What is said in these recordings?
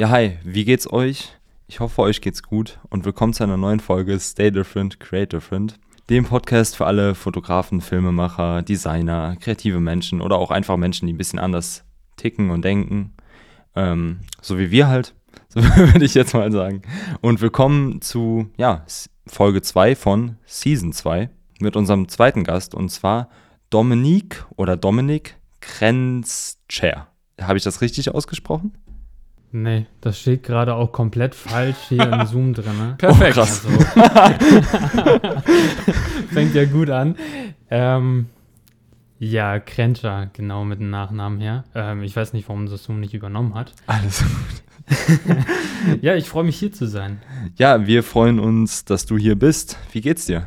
Ja, hi, wie geht's euch? Ich hoffe, euch geht's gut und willkommen zu einer neuen Folge Stay Different, Create Different, dem Podcast für alle Fotografen, Filmemacher, Designer, kreative Menschen oder auch einfach Menschen, die ein bisschen anders ticken und denken. Ähm, so wie wir halt, so würde ich jetzt mal sagen. Und willkommen zu ja, Folge 2 von Season 2 mit unserem zweiten Gast und zwar Dominique oder Dominik Krenzscher. Habe ich das richtig ausgesprochen? Nee, das steht gerade auch komplett falsch hier im Zoom drin. Ne? Perfekt. Oh, krass. Also, fängt ja gut an. Ähm, ja, Krenscher, genau mit dem Nachnamen her. Ähm, ich weiß nicht, warum das Zoom nicht übernommen hat. Alles gut. ja, ich freue mich hier zu sein. Ja, wir freuen uns, dass du hier bist. Wie geht's dir?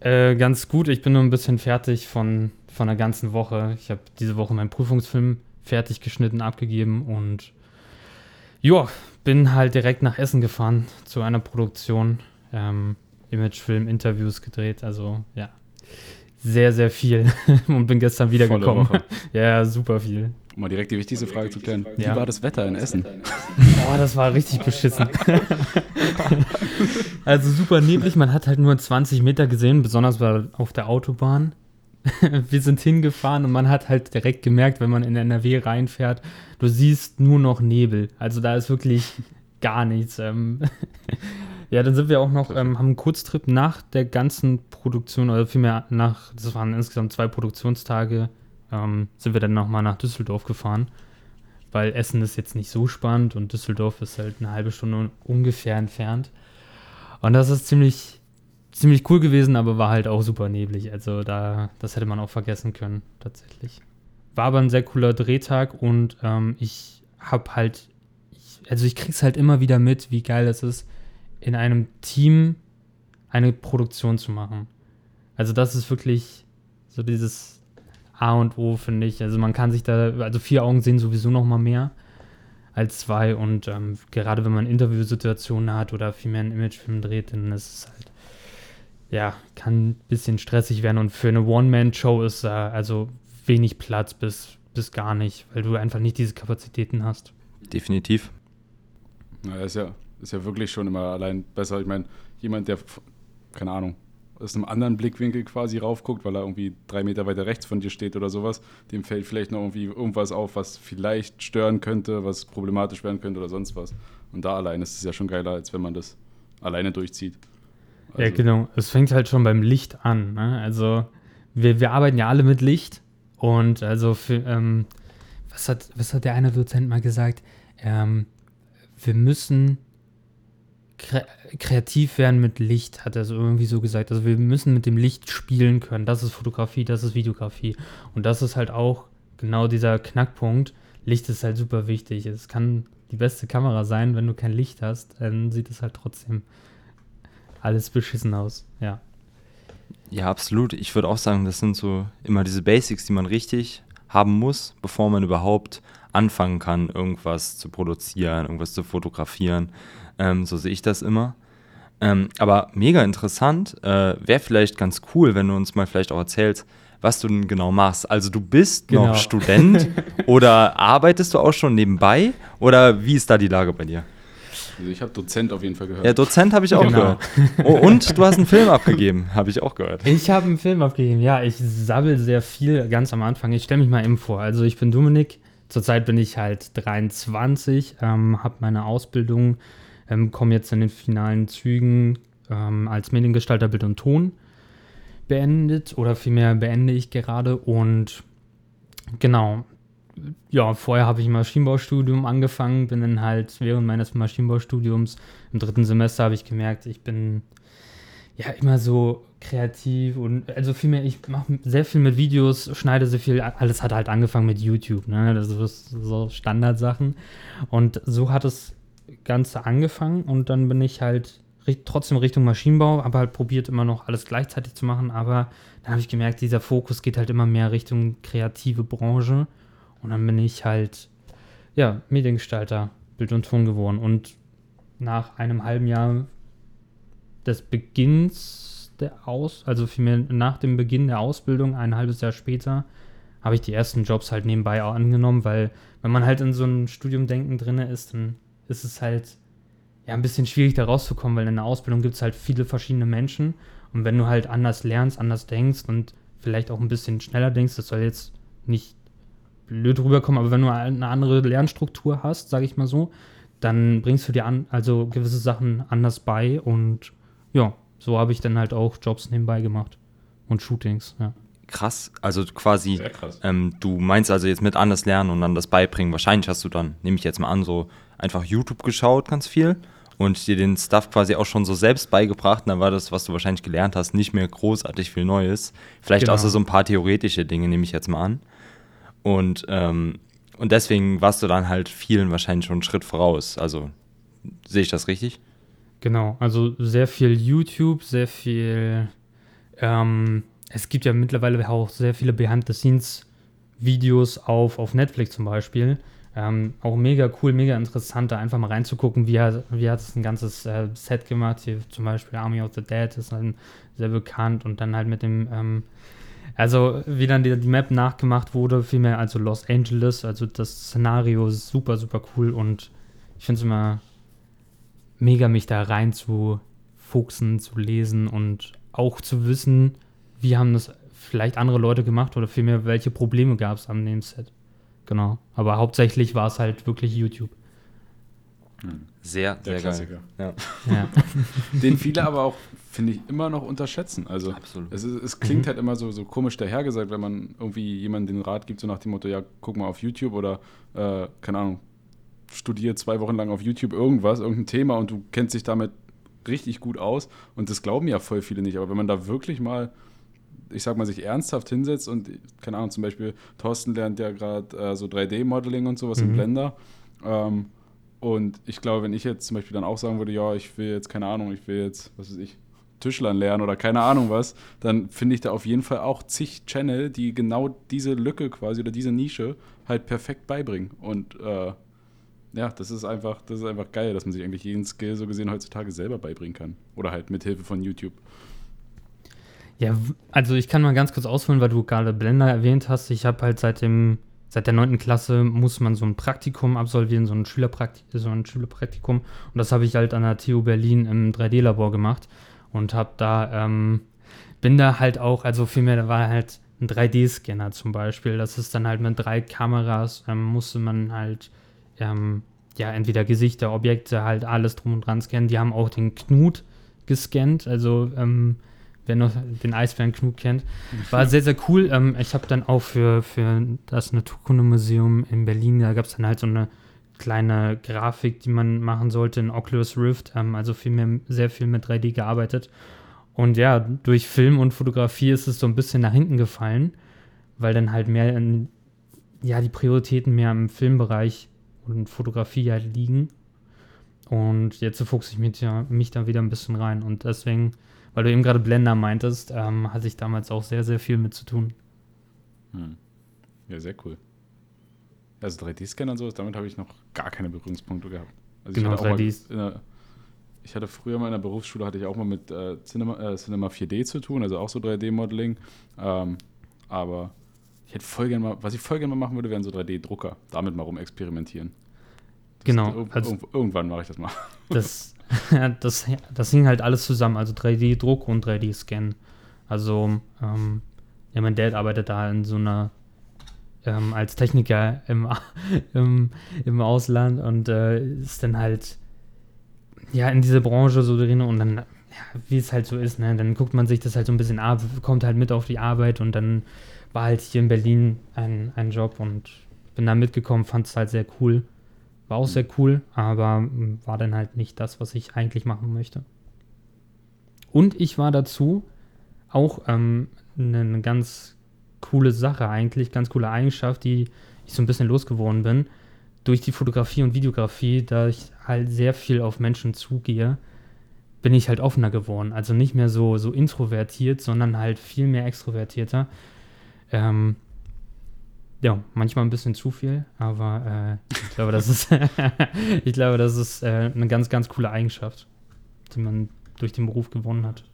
Äh, ganz gut. Ich bin nur ein bisschen fertig von, von der ganzen Woche. Ich habe diese Woche meinen Prüfungsfilm fertig geschnitten, abgegeben und ja, bin halt direkt nach Essen gefahren zu einer Produktion. Ähm, Imagefilm, Interviews gedreht. Also ja, sehr, sehr viel. und bin gestern wiedergekommen. ja, super viel. Um mal direkt die wichtigste Frage zu klären. Wie ja. war das Wetter in Essen? Boah, das war richtig beschissen. also super neblig. Man hat halt nur 20 Meter gesehen, besonders auf der Autobahn. wir sind hingefahren und man hat halt direkt gemerkt, wenn man in NRW reinfährt, du siehst nur noch Nebel. Also da ist wirklich gar nichts. Ähm ja, dann sind wir auch noch, ähm, haben einen Kurztrip nach der ganzen Produktion, oder vielmehr nach, das waren insgesamt zwei Produktionstage, ähm, sind wir dann nochmal nach Düsseldorf gefahren. Weil Essen ist jetzt nicht so spannend und Düsseldorf ist halt eine halbe Stunde ungefähr entfernt. Und das ist ziemlich, ziemlich cool gewesen, aber war halt auch super neblig. Also da, das hätte man auch vergessen können, tatsächlich. War aber ein sehr cooler Drehtag und ähm, ich hab halt, ich, also ich krieg's halt immer wieder mit, wie geil es ist, in einem Team eine Produktion zu machen. Also das ist wirklich so dieses A und O, finde ich. Also man kann sich da, also vier Augen sehen sowieso noch mal mehr als zwei und ähm, gerade wenn man Interviewsituationen hat oder viel mehr einen Imagefilm dreht, dann ist es halt ja, kann ein bisschen stressig werden und für eine One-Man-Show ist da also wenig Platz bis, bis gar nicht, weil du einfach nicht diese Kapazitäten hast. Definitiv. Na, ist ja, ist ja wirklich schon immer allein besser. Ich meine, jemand, der, keine Ahnung, aus einem anderen Blickwinkel quasi raufguckt, weil er irgendwie drei Meter weiter rechts von dir steht oder sowas, dem fällt vielleicht noch irgendwie irgendwas auf, was vielleicht stören könnte, was problematisch werden könnte oder sonst was. Und da allein ist es ja schon geiler, als wenn man das alleine durchzieht. Also ja, genau. Es fängt halt schon beim Licht an. Ne? Also wir, wir arbeiten ja alle mit Licht und also für, ähm, was, hat, was hat der eine Dozent mal gesagt? Ähm, wir müssen kre kreativ werden mit Licht, hat er so irgendwie so gesagt. Also wir müssen mit dem Licht spielen können. Das ist Fotografie, das ist Videografie. Und das ist halt auch genau dieser Knackpunkt. Licht ist halt super wichtig. Es kann die beste Kamera sein, wenn du kein Licht hast, dann sieht es halt trotzdem alles beschissen aus, ja. Ja, absolut. Ich würde auch sagen, das sind so immer diese Basics, die man richtig haben muss, bevor man überhaupt anfangen kann, irgendwas zu produzieren, irgendwas zu fotografieren. Ähm, so sehe ich das immer. Ähm, aber mega interessant. Äh, Wäre vielleicht ganz cool, wenn du uns mal vielleicht auch erzählst, was du denn genau machst. Also du bist genau. noch Student oder arbeitest du auch schon nebenbei oder wie ist da die Lage bei dir? Also ich habe Dozent auf jeden Fall gehört. Ja, Dozent habe ich auch genau. gehört. Oh, und du hast einen Film abgegeben, habe ich auch gehört. Ich habe einen Film abgegeben, ja. Ich sabbel sehr viel ganz am Anfang. Ich stelle mich mal eben vor. Also ich bin Dominik. Zurzeit bin ich halt 23, ähm, habe meine Ausbildung, ähm, komme jetzt in den finalen Zügen ähm, als Mediengestalter Bild und Ton beendet oder vielmehr beende ich gerade und genau, ja, vorher habe ich ein Maschinenbaustudium angefangen, bin dann halt während meines Maschinenbaustudiums im dritten Semester habe ich gemerkt, ich bin ja immer so kreativ und also vielmehr, ich mache sehr viel mit Videos, schneide sehr viel, alles hat halt angefangen mit YouTube, ne? Das ist so Standardsachen. Und so hat das Ganze angefangen und dann bin ich halt trotzdem Richtung Maschinenbau, aber halt probiert immer noch alles gleichzeitig zu machen, aber dann habe ich gemerkt, dieser Fokus geht halt immer mehr Richtung kreative Branche und dann bin ich halt, ja, Mediengestalter, Bild und Ton geworden. Und nach einem halben Jahr des Beginns der Aus, also vielmehr nach dem Beginn der Ausbildung, ein halbes Jahr später, habe ich die ersten Jobs halt nebenbei auch angenommen, weil wenn man halt in so einem Studiumdenken drin ist, dann ist es halt ja ein bisschen schwierig da rauszukommen, weil in der Ausbildung gibt es halt viele verschiedene Menschen und wenn du halt anders lernst, anders denkst und vielleicht auch ein bisschen schneller denkst, das soll jetzt nicht blöd rüberkommen, aber wenn du eine andere Lernstruktur hast, sage ich mal so, dann bringst du dir an, also gewisse Sachen anders bei und ja, so habe ich dann halt auch Jobs nebenbei gemacht und Shootings, ja. Krass, also quasi, krass. ähm, du meinst also jetzt mit anders lernen und dann das beibringen. Wahrscheinlich hast du dann, nehme ich jetzt mal an, so einfach YouTube geschaut, ganz viel und dir den Stuff quasi auch schon so selbst beigebracht. Und dann war das, was du wahrscheinlich gelernt hast, nicht mehr großartig viel Neues. Vielleicht Genau. außer so ein paar theoretische Dinge, nehme ich jetzt mal an. Und, ähm, und deswegen warst du dann halt vielen wahrscheinlich schon einen Schritt voraus. Also sehe ich das richtig? Genau, also sehr viel YouTube, sehr viel. Ähm, es gibt ja mittlerweile auch sehr viele Behind-the-Scenes-Videos auf, auf Netflix zum Beispiel. Ähm, auch mega cool, mega interessant, da einfach mal reinzugucken, wie hat, wie hat es ein ganzes äh, Set gemacht. Hier zum Beispiel Army of the Dead ist dann sehr bekannt und dann halt mit dem. Ähm, also, wie dann die, die Map nachgemacht wurde, vielmehr also Los Angeles, also das Szenario ist super, super cool und ich finde es immer mega, mich da rein zu fuchsen, zu lesen und auch zu wissen, wie haben das vielleicht andere Leute gemacht oder vielmehr, welche Probleme gab es an dem Set. Genau. Aber hauptsächlich war es halt wirklich YouTube. Sehr, Der sehr geil. Klassiker. Ja. Ja. Den viele aber auch, finde ich, immer noch unterschätzen. Also Absolut. es, ist, es klingt halt immer so, so komisch dahergesagt, wenn man irgendwie jemandem den Rat gibt, so nach dem Motto, ja, guck mal auf YouTube oder, äh, keine Ahnung, studier zwei Wochen lang auf YouTube irgendwas, irgendein Thema und du kennst dich damit richtig gut aus. Und das glauben ja voll viele nicht. Aber wenn man da wirklich mal, ich sag mal, sich ernsthaft hinsetzt und, keine Ahnung, zum Beispiel Thorsten lernt ja gerade äh, so 3D-Modeling und sowas im Mhm. Blender. Ähm, und ich glaube, wenn ich jetzt zum Beispiel dann auch sagen würde, ja, ich will jetzt, keine Ahnung, ich will jetzt, was weiß ich, Tischlern lernen oder keine Ahnung was, dann finde ich da auf jeden Fall auch zig Channel, die genau diese Lücke quasi oder diese Nische halt perfekt beibringen. Und äh, ja, das ist einfach, das ist einfach geil, dass man sich eigentlich jeden Skill so gesehen heutzutage selber beibringen kann. Oder halt mit Hilfe von YouTube. Ja, also ich kann mal ganz kurz ausholen, weil du gerade Blender erwähnt hast. Ich habe halt seit dem, seit der 9. Klasse muss man so ein Praktikum absolvieren, so ein, Schülerpraktik, so ein Schülerpraktikum. Und das habe ich halt an der TU Berlin im 3D-Labor gemacht und habe da, ähm, bin da halt auch, also vielmehr, da war halt ein 3D-Scanner zum Beispiel. Das ist dann halt mit drei Kameras, ähm, musste man halt, ähm, ja, entweder Gesichter, Objekte, halt alles drum und dran scannen. Die haben auch den Knut gescannt, also, ähm, wer noch den Eisbären Knut kennt. War sehr, sehr cool. Ähm, ich habe dann auch für, für das Naturkundemuseum in Berlin, da gab es dann halt so eine kleine Grafik, die man machen sollte in Oculus Rift. Ähm, also viel mehr, sehr viel mit 3D gearbeitet. Und ja, durch Film und Fotografie ist es so ein bisschen nach hinten gefallen, weil dann halt mehr in, ja, die Prioritäten mehr im Filmbereich und Fotografie halt liegen. Und jetzt fuchse ich mich, ja, mich da wieder ein bisschen rein. Und deswegen, weil du eben gerade Blender meintest, ähm, hatte ich damals auch sehr, sehr viel mit zu tun. Hm. Ja, sehr cool. Also 3D-Scanner und sowas, damit habe ich noch gar keine Berührungspunkte gehabt. Also Genau, ich hatte, auch mal 3Ds. in der, ich hatte früher mal in der Berufsschule, hatte ich auch mal mit äh, Cinema, äh, Cinema 4D zu tun, also auch so 3D-Modeling. Ähm, aber ich hätte voll gerne mal, was ich voll gerne mal machen würde, wären so 3D-Drucker. Damit mal rumexperimentieren. Das- Genau, irg- also- irgend- irgendwann mache ich das mal. Das, das, das hing halt alles zusammen, also 3D-Druck und 3D-Scan. Also, ähm, mein Dad arbeitet da in so einer, ähm, als Techniker im, im, im Ausland und äh, ist dann halt, ja, in diese Branche so drin und dann, ja, wie es halt so ist, ne, dann guckt man sich das halt so ein bisschen ab, kommt halt mit auf die Arbeit und dann war halt hier in Berlin ein, ein Job und bin da mitgekommen, fand es halt sehr cool. War auch sehr cool, aber mm, war dann halt nicht das, was ich eigentlich machen möchte. Und ich war dazu auch ähm, eine, eine ganz coole Sache eigentlich, ganz coole Eigenschaft, die ich so ein bisschen losgeworden bin. Durch die Fotografie und Videografie, da ich halt sehr viel auf Menschen zugehe, bin ich halt offener geworden. Also nicht mehr so, so introvertiert, sondern halt viel mehr extrovertierter. Ähm, ja, manchmal ein bisschen zu viel, aber äh, ich glaube, das ist, ich glaube, das ist äh, eine ganz, ganz coole Eigenschaft, die man durch den Beruf gewonnen hat.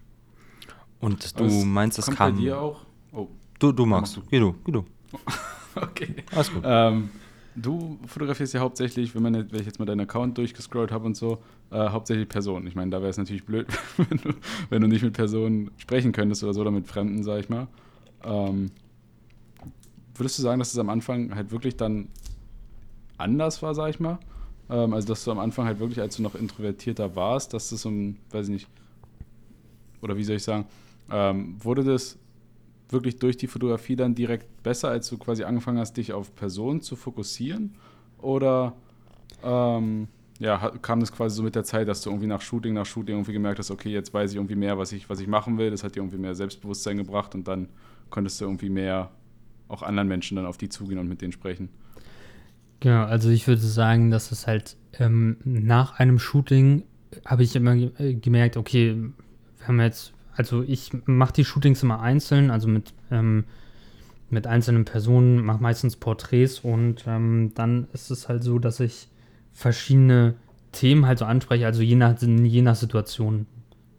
Und du es meinst, das Kommt kam. bei dir auch? Oh, Du, du magst du. Geh du, geh du. okay. Alles gut. Ähm, du fotografierst ja hauptsächlich, wenn, man, wenn ich jetzt mal deinen Account durchgescrollt habe und so, äh, hauptsächlich Personen. Ich meine, da wäre es natürlich blöd, wenn du, wenn du, nicht mit Personen sprechen könntest oder so, oder mit Fremden, sag ich mal. Ähm, würdest du sagen, dass es am Anfang halt wirklich dann anders war, sag ich mal? Ähm, also, dass du am Anfang halt wirklich, als du noch introvertierter warst, dass das so ein, weiß ich nicht, oder wie soll ich sagen, ähm, wurde das wirklich durch die Fotografie dann direkt besser, als du quasi angefangen hast, dich auf Personen zu fokussieren? Oder ähm, ja, kam das quasi so mit der Zeit, dass du irgendwie nach Shooting, nach Shooting irgendwie gemerkt hast, okay, jetzt weiß ich irgendwie mehr, was ich, was ich machen will, das hat dir irgendwie mehr Selbstbewusstsein gebracht und dann konntest du irgendwie mehr auch anderen Menschen dann auf die zugehen und mit denen sprechen? Genau, also ich würde sagen, dass es halt ähm, nach einem Shooting habe ich immer äh, gemerkt, okay, wir haben jetzt, also ich mache die Shootings immer einzeln, also mit, ähm, mit einzelnen Personen, mache meistens Porträts und ähm, dann ist es halt so, dass ich verschiedene Themen halt so anspreche, also je nach, je nach Situation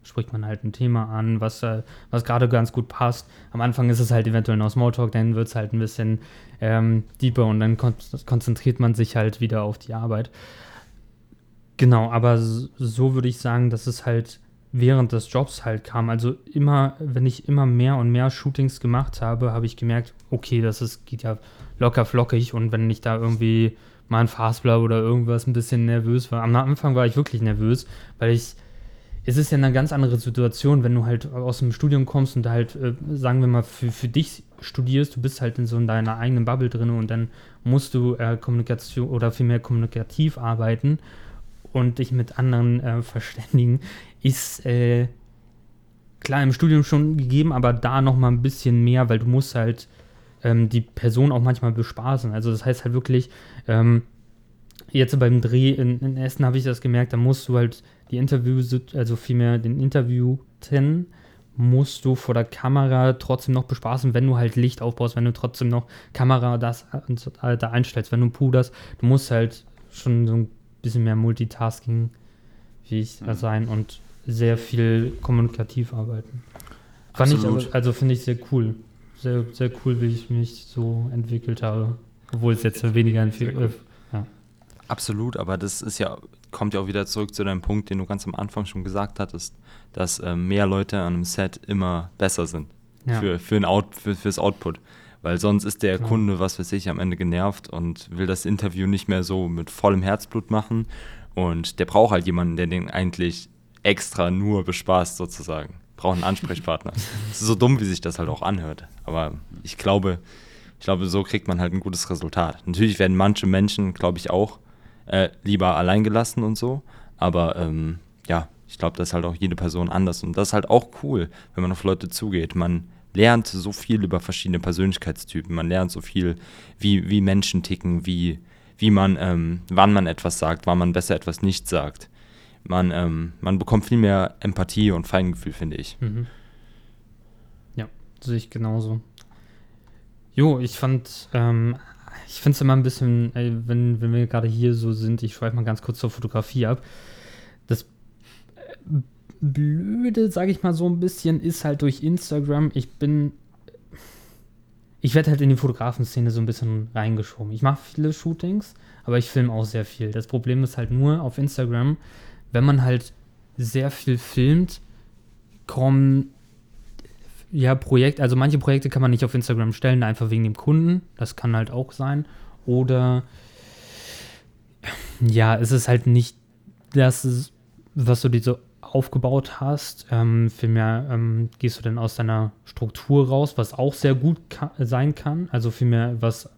spricht man halt ein Thema an, was, äh, was gerade ganz gut passt. Am Anfang ist es halt eventuell noch Smalltalk, dann wird es halt ein bisschen ähm, deeper und dann kon konzentriert man sich halt wieder auf die Arbeit. Genau, aber so würde ich sagen, dass es halt während des Jobs halt kam. Also immer, wenn ich immer mehr und mehr Shootings gemacht habe, habe ich gemerkt, okay, das ist, geht ja locker flockig und wenn ich da irgendwie mal ein Fastblau oder irgendwas ein bisschen nervös war. Am Anfang war ich wirklich nervös, weil ich es ist ja eine ganz andere Situation, wenn du halt aus dem Studium kommst und halt, äh, sagen wir mal, für, für dich studierst, du bist halt in so in deiner eigenen Bubble drin und dann musst du äh, Kommunikation oder vielmehr kommunikativ arbeiten und dich mit anderen äh, verständigen, ist äh, klar im Studium schon gegeben, aber da nochmal ein bisschen mehr, weil du musst halt ähm, die Person auch manchmal bespaßen. Also das heißt halt wirklich, ähm, jetzt beim Dreh in, in Essen habe ich das gemerkt, da musst du halt die Interviews, also vielmehr den Interviewten, musst du vor der Kamera trotzdem noch bespaßen, wenn du halt Licht aufbaust, wenn du trotzdem noch Kamera das äh, da einstellst, wenn du puderst, du musst halt schon so ein bisschen mehr Multitasking fähig mhm. sein und sehr viel kommunikativ arbeiten. Fand Absolut. ich, also finde ich sehr cool. Sehr, sehr cool, wie ich mich so entwickelt habe. Obwohl es jetzt weniger in viel, cool. ja. Absolut, aber das ist ja kommt ja auch wieder zurück zu deinem Punkt, den du ganz am Anfang schon gesagt hattest, dass äh, mehr Leute an einem Set immer besser sind ja. für, für ein Out, für, fürs Output. Weil sonst ist der ja. Kunde, was weiß ich, am Ende genervt und will das Interview nicht mehr so mit vollem Herzblut machen. Und der braucht halt jemanden, der den eigentlich extra nur bespaßt, sozusagen. Braucht einen Ansprechpartner. Es ist so dumm, wie sich das halt auch anhört. Aber ich glaube, ich glaube, so kriegt man halt ein gutes Resultat. Natürlich werden manche Menschen, glaube ich, auch äh, lieber allein gelassen und so. Aber ähm, ja, ich glaube, das ist halt auch jede Person anders. Und das ist halt auch cool, wenn man auf Leute zugeht. Man lernt so viel über verschiedene Persönlichkeitstypen. Man lernt so viel, wie, wie Menschen ticken, wie, wie man, ähm, wann man etwas sagt, wann man besser etwas nicht sagt. Man, ähm, man bekommt viel mehr Empathie und Feingefühl, finde ich. Mhm. Ja, sehe ich genauso. Jo, ich fand ähm, ich finde es immer ein bisschen, ey, wenn, wenn wir gerade hier so sind, ich schreibe mal ganz kurz zur Fotografie ab. Das äh, Blöde, sage ich mal so ein bisschen, ist halt durch Instagram, ich bin, ich werde halt in die Fotografenszene so ein bisschen reingeschoben. Ich mache viele Shootings, aber ich filme auch sehr viel. Das Problem ist halt nur auf Instagram, wenn man halt sehr viel filmt, kommen ja, Projekt, also manche Projekte kann man nicht auf Instagram stellen, einfach wegen dem Kunden. Das kann halt auch sein. Oder ja, es ist halt nicht das, was du dir so aufgebaut hast. Ähm, vielmehr ähm, gehst du dann aus deiner Struktur raus, was auch sehr gut ka sein kann. Also vielmehr, was,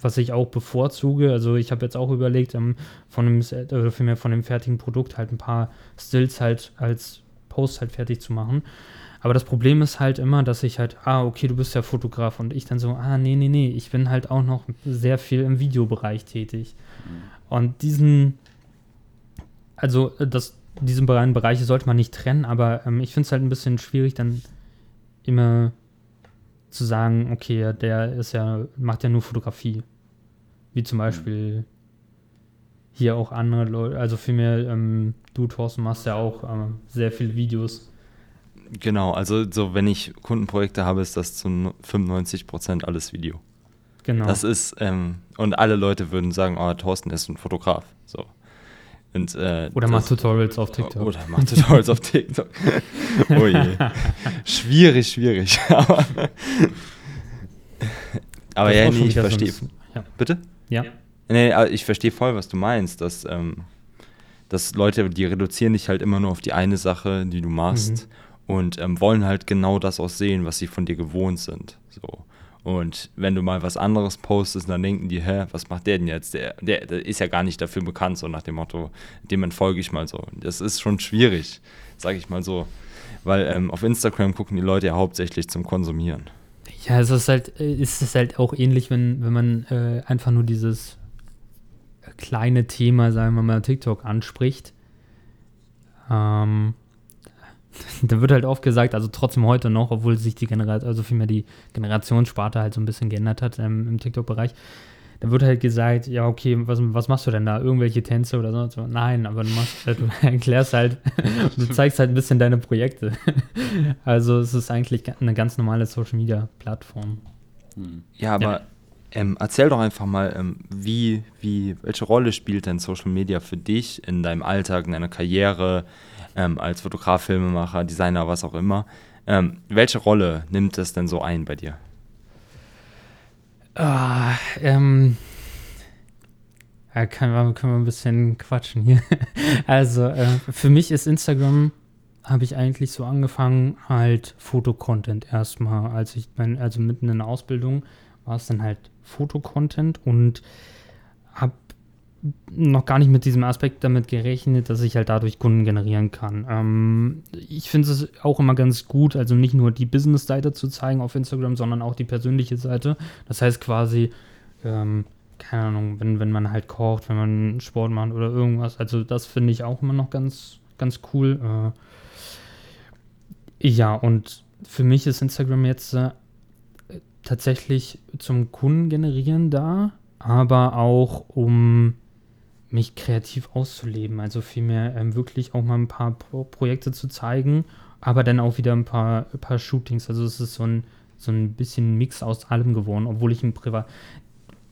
was ich auch bevorzuge. Also ich habe jetzt auch überlegt, ähm, von dem, oder vielmehr von dem fertigen Produkt halt ein paar Stills halt als Post halt fertig zu machen. Aber das Problem ist halt immer, dass ich halt, ah, okay, du bist ja Fotograf und ich dann so, ah, nee, nee, nee, ich bin halt auch noch sehr viel im Videobereich tätig. Mhm. Und diesen, also äh, das, diesen beiden Bereiche sollte man nicht trennen, aber ähm, ich finde es halt ein bisschen schwierig, dann immer zu sagen, okay, der ist ja, macht ja nur Fotografie. Wie zum mhm. Beispiel hier auch andere Leute, also vielmehr, ähm, du, Thorsten, machst ja auch ähm, sehr viele Videos. Genau, also so wenn ich Kundenprojekte habe, ist das zu 95% alles Video. Genau. Das ist, ähm, und alle Leute würden sagen, oh, Thorsten ist ein Fotograf. So. Und, äh, Oder macht Tutorials auf TikTok. Oder macht Tutorials auf TikTok. Oh je. Schwierig, schwierig. Aber, aber ja, nee, ich verstehe. ja. Bitte? Ja. Nee, ich verstehe voll, was du meinst, dass, ähm, dass Leute, die reduzieren dich halt immer nur auf die eine Sache, die du machst und ähm, wollen halt genau das auch sehen, was sie von dir gewohnt sind. So. Und wenn du mal was anderes postest, dann denken die, hä, was macht der denn jetzt? Der, der, der ist ja gar nicht dafür bekannt, so nach dem Motto, dem entfolge ich mal so. Das ist schon schwierig, sage ich mal so. Weil ähm, auf Instagram gucken die Leute ja hauptsächlich zum Konsumieren. Ja, es ist halt, äh, es ist halt auch ähnlich, wenn, wenn man äh, einfach nur dieses kleine Thema, sagen wir mal, TikTok anspricht. Ähm, da wird halt oft gesagt, also trotzdem heute noch, obwohl sich die Generation, also vielmehr die Generationssparte halt so ein bisschen geändert hat ähm, im TikTok-Bereich, da wird halt gesagt, ja, okay, was, was machst du denn da? Irgendwelche Tänze oder so? nein, aber du machst, äh, du erklärst halt, du zeigst halt ein bisschen deine Projekte. also es ist eigentlich eine ganz normale Social-Media-Plattform. Hm. Ja, aber Ähm, erzähl doch einfach mal, ähm, wie, wie, welche Rolle spielt denn Social Media für dich in deinem Alltag, in deiner Karriere, ähm, als Fotograf, Filmemacher, Designer, was auch immer? Ähm, welche Rolle nimmt das denn so ein bei dir? Ah, ähm. Ja, können wir, können wir ein bisschen quatschen hier. Also, äh, für mich ist Instagram, habe ich eigentlich so angefangen, halt Fotocontent erstmal. Als ich mein, also mitten in der Ausbildung war es dann halt Fotocontent und noch gar nicht mit diesem Aspekt damit gerechnet, dass ich halt dadurch Kunden generieren kann. Ähm, ich finde es auch immer ganz gut, also nicht nur die Business-Seite zu zeigen auf Instagram, sondern auch die persönliche Seite. Das heißt quasi, ähm, keine Ahnung, wenn, wenn man halt kocht, wenn man Sport macht oder irgendwas. Also das finde ich auch immer noch ganz, ganz cool. Äh, ja, und für mich ist Instagram jetzt äh, tatsächlich zum Kunden generieren da, aber auch um mich kreativ auszuleben. Also vielmehr ähm, wirklich auch mal ein paar Pro Projekte zu zeigen, aber dann auch wieder ein paar, ein paar Shootings. Also es ist so ein, so ein bisschen Mix aus allem geworden, obwohl ich im Privat.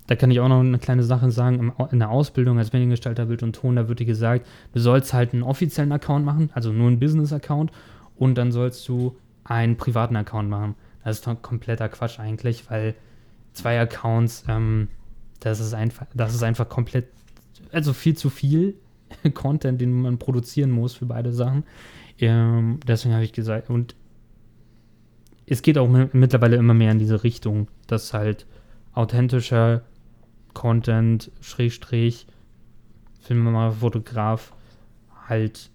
Da kann ich auch noch eine kleine Sache sagen. In der Ausbildung als Mediengestalter Bild und Ton, da wird dir gesagt, du sollst halt einen offiziellen Account machen, also nur einen Business-Account, und dann sollst du einen privaten Account machen. Das ist doch kompletter Quatsch eigentlich, weil zwei Accounts, ähm, das ist einfach, das ist einfach komplett, also viel zu viel Content, den man produzieren muss für beide Sachen. Ähm, deswegen habe ich gesagt, und es geht auch mi- mittlerweile immer mehr in diese Richtung, dass halt authentischer Content, Schrägstrich, Filmemacher, Fotograf halt,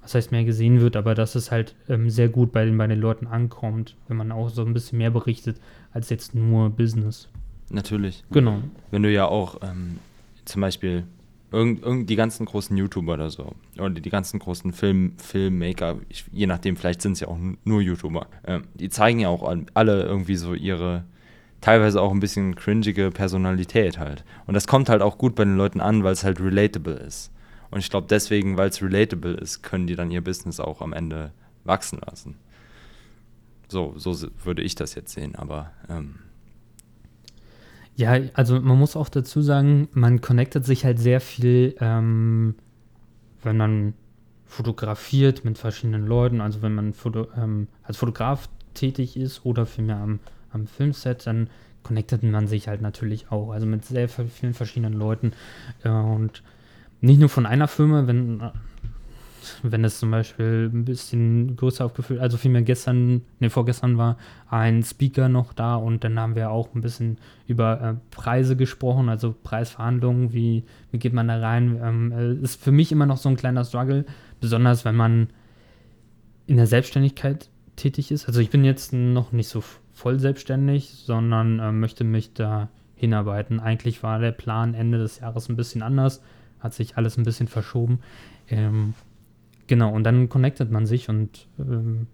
was heißt mehr gesehen wird, aber dass es halt ähm, sehr gut bei den, bei den Leuten ankommt, wenn man auch so ein bisschen mehr berichtet, als jetzt nur Business. Natürlich. Genau. Wenn du ja auch ähm, zum Beispiel irgend, irgend die ganzen großen YouTuber oder so, oder die ganzen großen Film, Filmmaker, ich, je nachdem, vielleicht sind es ja auch nur YouTuber, ähm, die zeigen ja auch alle irgendwie so ihre teilweise auch ein bisschen cringige Personalität halt. Und das kommt halt auch gut bei den Leuten an, weil es halt relatable ist. Und ich glaube, deswegen, weil es relatable ist, können die dann ihr Business auch am Ende wachsen lassen. So, so würde ich das jetzt sehen, aber ähm, Ja, also man muss auch dazu sagen, man connectet sich halt sehr viel, ähm, wenn man fotografiert mit verschiedenen Leuten, also wenn man Foto, ähm, als Fotograf tätig ist oder vielmehr am, am Filmset, dann connectet man sich halt natürlich auch, also mit sehr vielen verschiedenen Leuten. Äh, und nicht nur von einer Firma, wenn wenn es zum Beispiel ein bisschen größer aufgefüllt, also vielmehr gestern, ne, vorgestern war ein Speaker noch da und dann haben wir auch ein bisschen über äh, Preise gesprochen, also Preisverhandlungen, wie, wie geht man da rein. Ähm, äh, ist für mich immer noch so ein kleiner Struggle, besonders wenn man in der Selbstständigkeit tätig ist. Also ich bin jetzt noch nicht so voll selbstständig, sondern äh, möchte mich da hinarbeiten. Eigentlich war der Plan Ende des Jahres ein bisschen anders, hat sich alles ein bisschen verschoben. Ähm, Genau, und dann connectet man sich und ähm,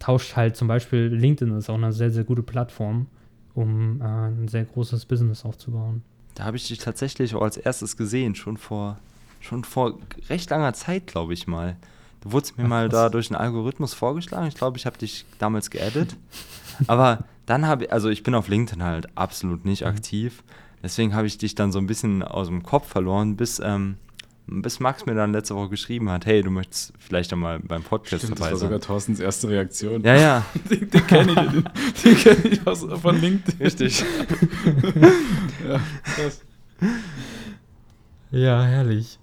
tauscht halt zum Beispiel, LinkedIn ist auch eine sehr, sehr gute Plattform, um äh, ein sehr großes Business aufzubauen. Da habe ich dich tatsächlich auch als erstes gesehen, schon vor, schon vor recht langer Zeit, glaube ich mal. Du wurdest mir Ach, mal da durch einen Algorithmus vorgeschlagen. Ich glaube, ich habe dich damals geaddet. Aber da dann habe ich, also ich bin auf LinkedIn halt absolut nicht Mhm. aktiv. Deswegen habe ich dich dann so ein bisschen aus dem Kopf verloren, bis, ähm, bis Max mir dann letzte Woche geschrieben hat, hey, du möchtest vielleicht einmal beim Podcast Stimmt, das dabei war sein. sogar Thorstens erste Reaktion. Ja, ja, Den, den kenne ich, den, den kenn ich aus, von LinkedIn. richtig. Ja, krass. Ja, herrlich.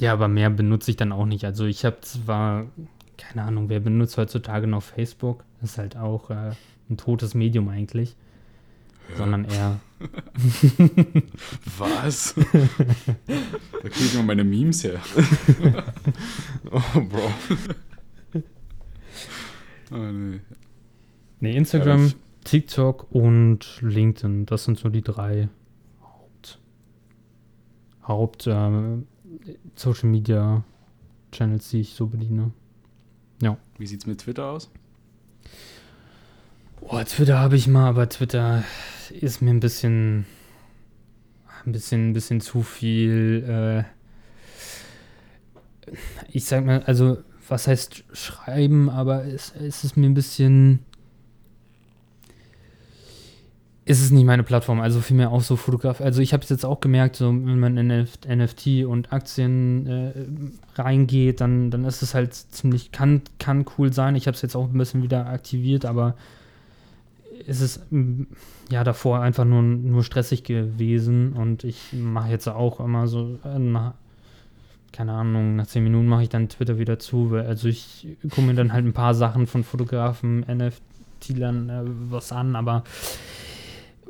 Ja, aber mehr benutze ich dann auch nicht. Also ich habe zwar, keine Ahnung, wer benutzt heutzutage noch Facebook? Ist halt auch äh, ein totes Medium eigentlich. Sondern eher, Was? da kriege ich mal meine Memes her. Oh, Bro. Oh, nee. nee, Instagram, Ja, TikTok und LinkedIn. Das sind so die drei Haupt, Haupt äh, Social Media Channels, die ich so bediene. Wie sieht's mit Twitter aus? Oh, Twitter habe ich mal, aber Twitter ist mir ein bisschen, ein bisschen, ein bisschen zu viel. Äh, ich sag mal, also was heißt schreiben, aber es, es ist mir ein bisschen. Ist es nicht meine Plattform, also vielmehr auch so Fotograf. Also ich habe es jetzt auch gemerkt, so wenn man in NF NFT und Aktien äh, reingeht, dann, dann ist es halt ziemlich, kann, kann cool sein. Ich habe es jetzt auch ein bisschen wieder aktiviert, aber ist mm, ja davor einfach nur, nur stressig gewesen und ich mache jetzt auch immer so, äh, nach, keine Ahnung, nach zehn Minuten mache ich dann Twitter wieder zu, also ich gucke mir dann halt ein paar Sachen von Fotografen, NFT-Lern äh, was an, aber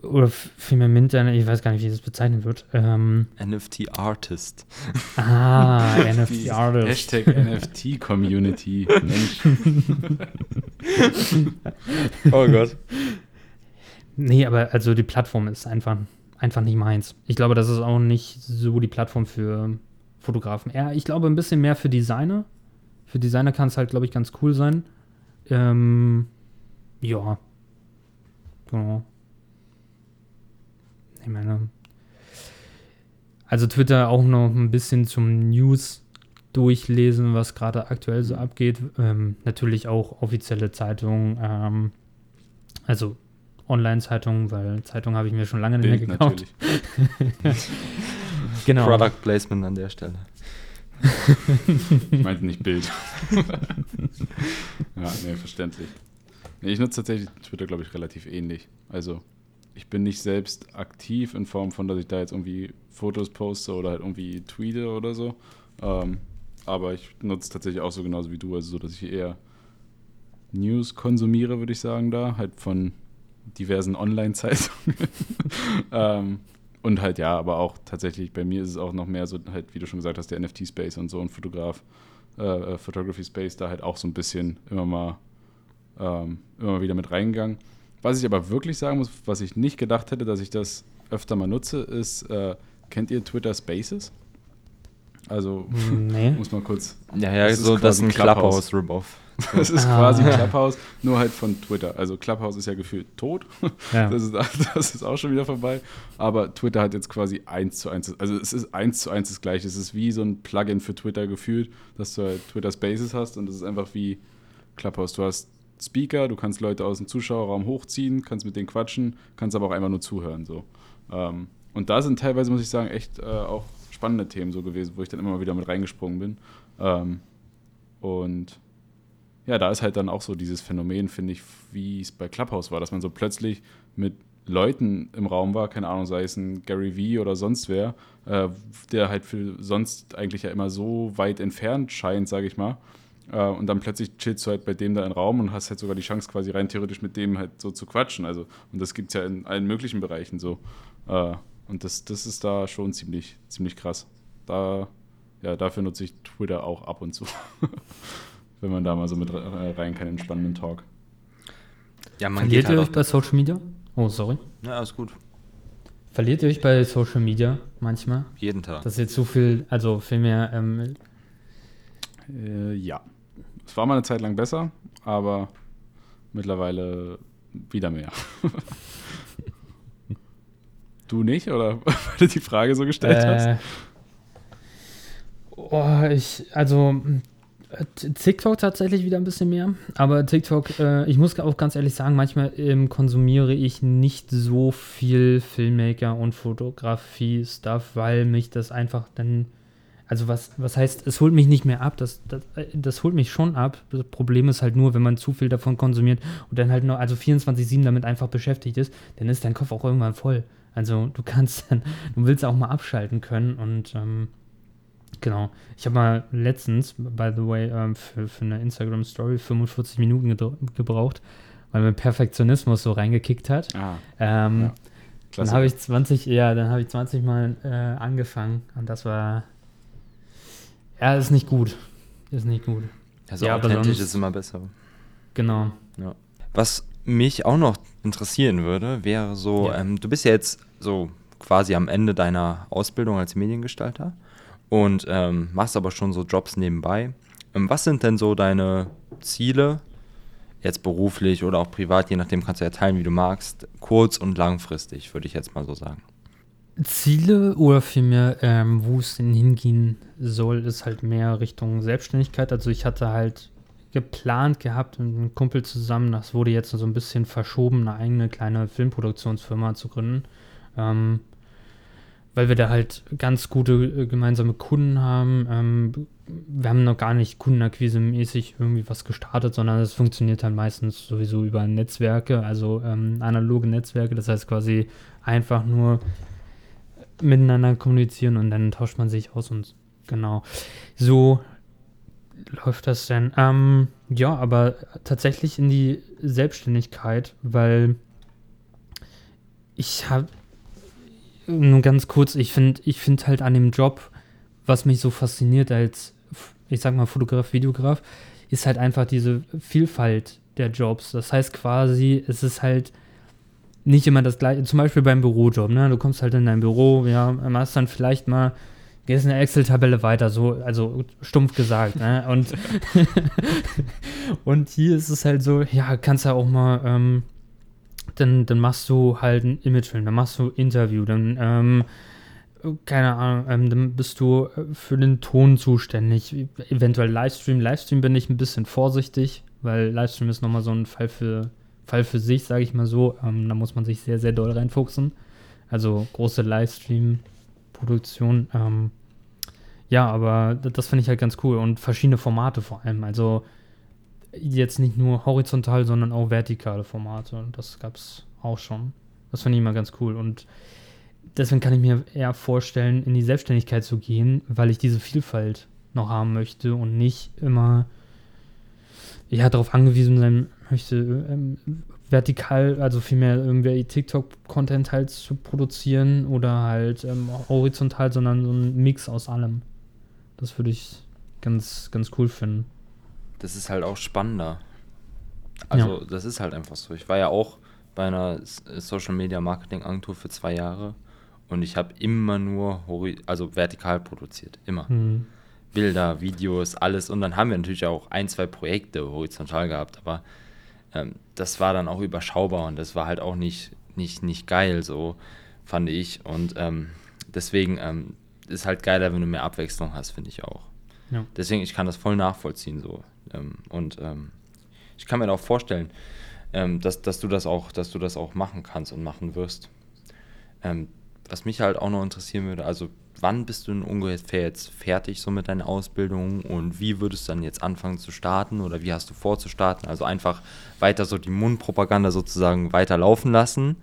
oder vielmehr Minter, ich weiß gar nicht, wie das bezeichnet wird. Ähm, NFT Artist. ah, NFT Artist. Hashtag NFT Community. Mensch. Oh Gott. Nee, aber also die Plattform ist einfach, einfach nicht meins. Ich glaube, das ist auch nicht so die Plattform für Fotografen. Eher, ich glaube, ein bisschen mehr für Designer. Für Designer kann es halt, glaube ich, ganz cool sein. Ähm, ja. Genau. Ich meine. Also Twitter auch noch ein bisschen zum News durchlesen, was gerade aktuell so abgeht. Ähm, natürlich auch offizielle Zeitungen. Ähm, also Online-Zeitungen, weil Zeitung habe ich mir schon lange nicht mehr gekauft. natürlich. Genau. Product Placement an der Stelle. Ich meinte nicht Bild. ja, nee, verständlich. Nee, ich nutze tatsächlich Twitter, glaube ich, relativ ähnlich. Also, ich bin nicht selbst aktiv in Form von, dass ich da jetzt irgendwie Fotos poste oder halt irgendwie tweete oder so. Ähm, aber ich nutze tatsächlich auch so genauso wie du, also so, dass ich eher News konsumiere, würde ich sagen, da, halt von diversen Online-Zeitungen. ähm, und halt ja, aber auch tatsächlich bei mir ist es auch noch mehr so, halt, wie du schon gesagt hast, der NFT-Space und so und Fotograf, äh, äh, Photography Space da halt auch so ein bisschen immer mal, ähm, immer mal wieder mit reingegangen. Was ich aber wirklich sagen muss, was ich nicht gedacht hätte, dass ich das öfter mal nutze, ist, äh, kennt ihr Twitter Spaces? Also, Nee. muss mal kurz Ja, ja, Das ist so das ist quasi ein Clubhouse. Clubhouse-Rip-Off. Das ist Ah. quasi Clubhouse, nur halt von Twitter. Also Clubhouse ist ja gefühlt tot. Ja. Das, ist, das ist auch schon wieder vorbei. Aber Twitter hat jetzt quasi eins zu eins, also es ist eins zu eins das gleiche. Es ist wie so ein Plugin für Twitter gefühlt, dass du halt Twitter Spaces hast und das ist einfach wie Clubhouse. Du hast Speaker, du kannst Leute aus dem Zuschauerraum hochziehen, kannst mit denen quatschen, kannst aber auch einfach nur zuhören. So. Ähm, und da sind teilweise, muss ich sagen, echt äh, auch spannende Themen so gewesen, wo ich dann immer wieder mit reingesprungen bin. Ähm, und ja, da ist halt dann auch so dieses Phänomen, finde ich, wie es bei Clubhouse war, dass man so plötzlich mit Leuten im Raum war, keine Ahnung, sei es ein Gary Vee oder sonst wer, äh, der halt für sonst eigentlich ja immer so weit entfernt scheint, sage ich mal. Äh, und dann plötzlich chillst du halt bei dem da im Raum und hast halt sogar die Chance, quasi rein theoretisch mit dem halt so zu quatschen. Also, und das gibt es ja in allen möglichen Bereichen so. Äh, und das, das ist da schon ziemlich, ziemlich krass. Da, ja, dafür nutze ich Twitter auch ab und zu. Wenn man da mal so mit äh, rein kann in einen spannenden Talk. Ja, man Verliert geht halt ihr euch bei Social Media? Oh, sorry. Ja, alles gut. Verliert ihr euch bei Social Media manchmal? Jeden Tag. Das ist jetzt so viel, also vielmehr, ähm, Äh, ja. Es war mal eine Zeit lang besser, aber mittlerweile wieder mehr. du nicht, oder weil du die Frage so gestellt hast? äh, oh, ich, also, TikTok tatsächlich wieder ein bisschen mehr. Aber TikTok, äh, ich muss auch ganz ehrlich sagen, manchmal ähm, konsumiere ich nicht so viel Filmmaker und Fotografie-Stuff, weil mich das einfach dann. Also was, was heißt, es holt mich nicht mehr ab, das, das, das holt mich schon ab. Das Problem ist halt nur, wenn man zu viel davon konsumiert und dann halt noch, also 24-7 damit einfach beschäftigt ist, dann ist dein Kopf auch irgendwann voll. Also du kannst dann, du willst auch mal abschalten können und ähm, Genau. Ich habe mal letztens, by the way, ähm, für, für eine Instagram-Story 45 Minuten gebraucht, weil mir Perfektionismus so reingekickt hat. Ah, ähm, ja. Dann habe ich 20, ja, dann habe ich 20 Mal äh, angefangen und das war, ja, ist nicht gut. Ist nicht gut. Also ja, authentisch ist immer besser. Genau. Ja. Was mich auch noch interessieren würde, wäre so, ja. ähm, du bist ja jetzt so quasi am Ende deiner Ausbildung als Mediengestalter und ähm, machst aber schon so Jobs nebenbei. Ähm, was sind denn so deine Ziele, jetzt beruflich oder auch privat, je nachdem kannst du ja teilen, wie du magst, kurz- und langfristig, würde ich jetzt mal so sagen? Ziele oder vielmehr, ähm, wo es denn hingehen soll, ist halt mehr Richtung Selbstständigkeit. Also ich hatte halt geplant gehabt mit einem Kumpel zusammen, das wurde jetzt so ein bisschen verschoben, eine eigene kleine Filmproduktionsfirma zu gründen. Ähm, weil wir da halt ganz gute äh, gemeinsame Kunden haben. Ähm, wir haben noch gar nicht kundenakquise-mäßig irgendwie was gestartet, sondern es funktioniert halt meistens sowieso über Netzwerke, also ähm, analoge Netzwerke. Das heißt quasi einfach nur miteinander kommunizieren und dann tauscht man sich aus und genau. So läuft das denn. Ähm, ja, aber tatsächlich in die Selbstständigkeit, weil ich habe nur ganz kurz, ich finde ich find halt an dem Job, was mich so fasziniert als, ich sag mal, Fotograf, Videograf, ist halt einfach diese Vielfalt der Jobs. Das heißt quasi, es ist halt nicht immer das gleiche, zum Beispiel beim Bürojob, ne? Du kommst halt in dein Büro, ja, machst dann vielleicht mal, gehst in eine Excel-Tabelle weiter, so, also stumpf gesagt, ne? Und, und hier ist es halt so, ja, kannst ja auch mal, ähm, dann, dann machst du halt ein Imagefilm, dann machst du Interview, dann, ähm, keine Ahnung, ähm, dann bist du für den Ton zuständig, eventuell Livestream. Livestream bin ich ein bisschen vorsichtig, weil Livestream ist nochmal so ein Fall für, Fall für sich, sage ich mal so. Ähm, da muss man sich sehr, sehr doll reinfuchsen. Also große Livestream-Produktion. Ähm, ja, aber das finde ich halt ganz cool und verschiedene Formate vor allem. Also jetzt nicht nur horizontal, sondern auch vertikale Formate. Das gab es auch schon. Das fand ich immer ganz cool. Und deswegen kann ich mir eher vorstellen, in die Selbstständigkeit zu gehen, weil ich diese Vielfalt noch haben möchte und nicht immer ja, darauf angewiesen sein möchte, ähm, vertikal, also vielmehr irgendwie TikTok-Content halt zu produzieren oder halt ähm, horizontal, sondern so ein Mix aus allem. Das würde ich ganz, ganz cool finden das ist halt auch spannender. Also, ja. das ist halt einfach so. Ich war ja auch bei einer Social Media Marketing Agentur für zwei Jahre und ich habe immer nur also vertikal produziert. Immer. Mhm. Bilder, Videos, alles. Und dann haben wir natürlich auch ein, zwei Projekte horizontal gehabt, aber ähm, das war dann auch überschaubar und das war halt auch nicht, nicht, nicht geil, so fand ich. Und ähm, deswegen ähm, ist halt geiler, wenn du mehr Abwechslung hast, finde ich auch. Ja. Deswegen, ich kann das voll nachvollziehen so. Ähm, und ähm, ich kann mir auch vorstellen, ähm, dass, dass, du das auch, dass du das auch machen kannst und machen wirst. Was mich halt auch noch interessieren würde, also wann bist du denn ungefähr jetzt fertig so mit deiner Ausbildung und wie würdest du dann jetzt anfangen zu starten oder wie hast du vor zu starten? Also einfach weiter so die Mundpropaganda sozusagen weiter laufen lassen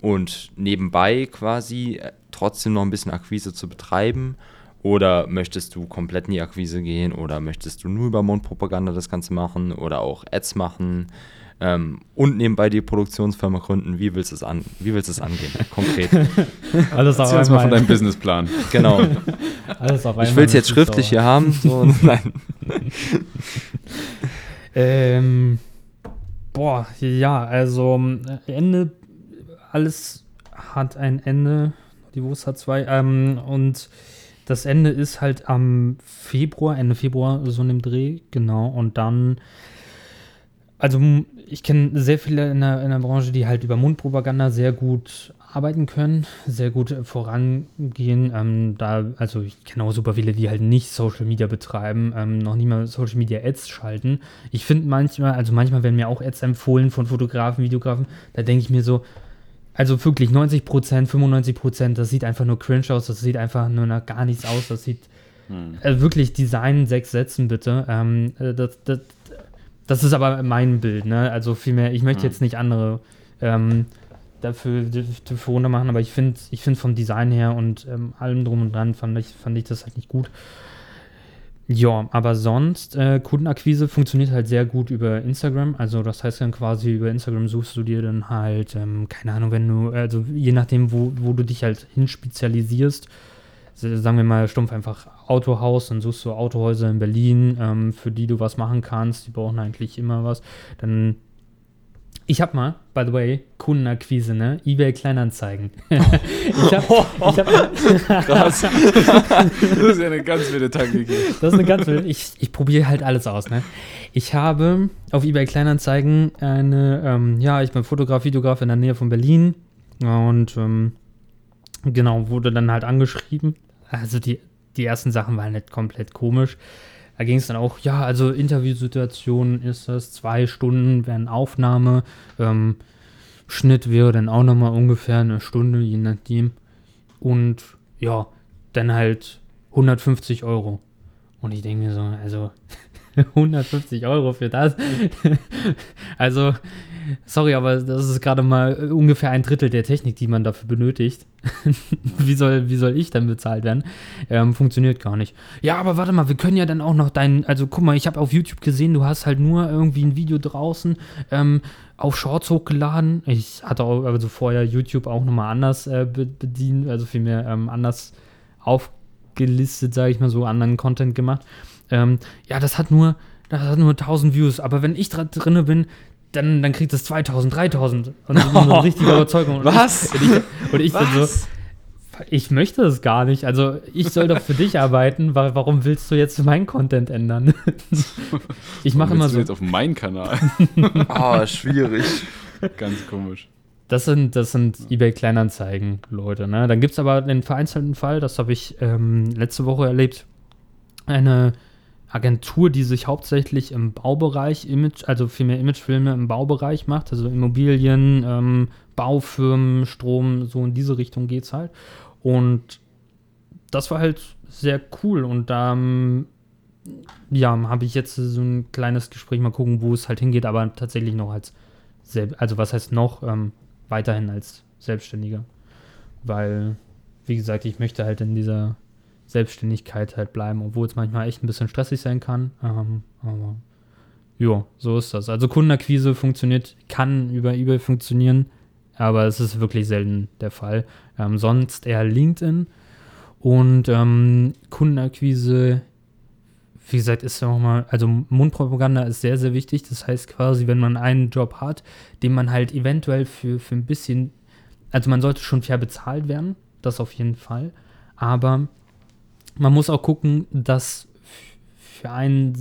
und nebenbei quasi äh, trotzdem noch ein bisschen Akquise zu betreiben oder möchtest du komplett in die Akquise gehen oder möchtest du nur über Mundpropaganda das Ganze machen oder auch Ads machen ähm, und nebenbei die Produktionsfirma gründen? Wie willst du es, an, wie willst es angehen, konkret? Alles auf einmal. mal von deinem Businessplan. Genau. Alles auf einmal. Ich will es jetzt schriftlich hier haben. So, nein. ähm, boah, ja, also Ende, alles hat ein Ende. Die Wurst hat zwei. Ähm, und das Ende ist halt am Februar, Ende Februar, so in dem Dreh, genau. Und dann also ich kenne sehr viele in der, in der Branche, die halt über Mundpropaganda sehr gut arbeiten können, sehr gut vorangehen. Ähm, da, also ich kenne auch super viele, die halt nicht Social Media betreiben, ähm, noch nie mal Social Media Ads schalten. Ich finde manchmal, also manchmal werden mir auch Ads empfohlen von Fotografen, Videografen, da denke ich mir so, also wirklich 90 Prozent, 95 Prozent, das sieht einfach nur cringe aus, das sieht einfach nur nach gar nichts aus, das sieht hm. äh, wirklich Design sechs Sätzen bitte. Ähm, äh, das, das, das ist aber mein Bild, ne? Also vielmehr, ich möchte hm. jetzt nicht andere ähm, dafür, runter machen, aber ich finde ich find vom Design her und ähm, allem drum und dran fand ich, fand ich das halt nicht gut. Ja, aber sonst, äh, Kundenakquise funktioniert halt sehr gut über Instagram. Also das heißt dann quasi über Instagram suchst du dir dann halt, ähm, keine Ahnung, wenn du, also je nachdem, wo, wo du dich halt hin spezialisierst, sagen wir mal stumpf einfach Autohaus, dann suchst du Autohäuser in Berlin, ähm, für die du was machen kannst, die brauchen eigentlich immer was. Dann ich habe mal, by the way, Kundenakquise, ne? eBay Kleinanzeigen. ich habe. Ich hab, Krass. das ist ja eine ganz wilde Taktik. Das ist eine ganz wilde. Ich, ich probiere halt alles aus, ne? Ich habe auf eBay Kleinanzeigen eine, ähm, ja, ich bin Fotograf, Videograf in der Nähe von Berlin und ähm, genau, wurde dann halt angeschrieben. Also die, die ersten Sachen waren nicht komplett komisch. Da ging es dann auch, ja, also Interviewsituation ist das, zwei Stunden wären Aufnahme, ähm, Schnitt wäre dann auch nochmal ungefähr eine Stunde, je nachdem. Und ja, dann halt 150 Euro. Und ich denke mir so, also 150 Euro für das. also Sorry, aber das ist gerade mal ungefähr ein Drittel der Technik, die man dafür benötigt. wie, soll, wie soll ich dann bezahlt werden? Ähm, funktioniert gar nicht. Ja, aber warte mal, wir können ja dann auch noch deinen, also guck mal, ich habe auf YouTube gesehen, du hast halt nur irgendwie ein Video draußen ähm, auf Shorts hochgeladen. Ich hatte auch, also vorher YouTube auch nochmal anders äh, bedient, also vielmehr ähm, anders aufgelistet, sage ich mal so, anderen Content gemacht. Ähm, ja, das hat nur, das hat nur 1000 Views, aber wenn ich drin bin, dann, dann kriegt es 2000, 3000. Und so eine richtige Überzeugung. Und Was? Ich, und ich, und ich Was? dann so, ich möchte es gar nicht. Also ich soll doch für dich arbeiten, weil warum willst du jetzt meinen Content ändern? ich mache immer so. Du jetzt auf meinen Kanal. Ah, schwierig. Ganz komisch. Das sind, das sind eBay Kleinanzeigen, Leute. Ne? Dann gibt es aber den vereinzelten Fall, das habe ich ähm, letzte Woche erlebt. Eine Agentur, die sich hauptsächlich im Baubereich, Image, also vielmehr Imagefilme im Baubereich macht, also Immobilien, ähm, Baufirmen, Strom, so in diese Richtung geht es halt. Und das war halt sehr cool und da ähm, ja, habe ich jetzt so ein kleines Gespräch, mal gucken, wo es halt hingeht, aber tatsächlich noch als, also was heißt noch, ähm, weiterhin als Selbstständiger. Weil, wie gesagt, ich möchte halt in dieser Selbstständigkeit halt bleiben, obwohl es manchmal echt ein bisschen stressig sein kann. Ähm, aber ja, so ist das. Also Kundenakquise funktioniert, kann über eBay funktionieren, aber es ist wirklich selten der Fall. Ähm, sonst eher LinkedIn und ähm, Kundenakquise, wie gesagt, ist ja auch mal, also Mundpropaganda ist sehr, sehr wichtig. Das heißt quasi, wenn man einen Job hat, den man halt eventuell für, für ein bisschen, also man sollte schon fair bezahlt werden, das auf jeden Fall. Aber man muss auch gucken, dass für einen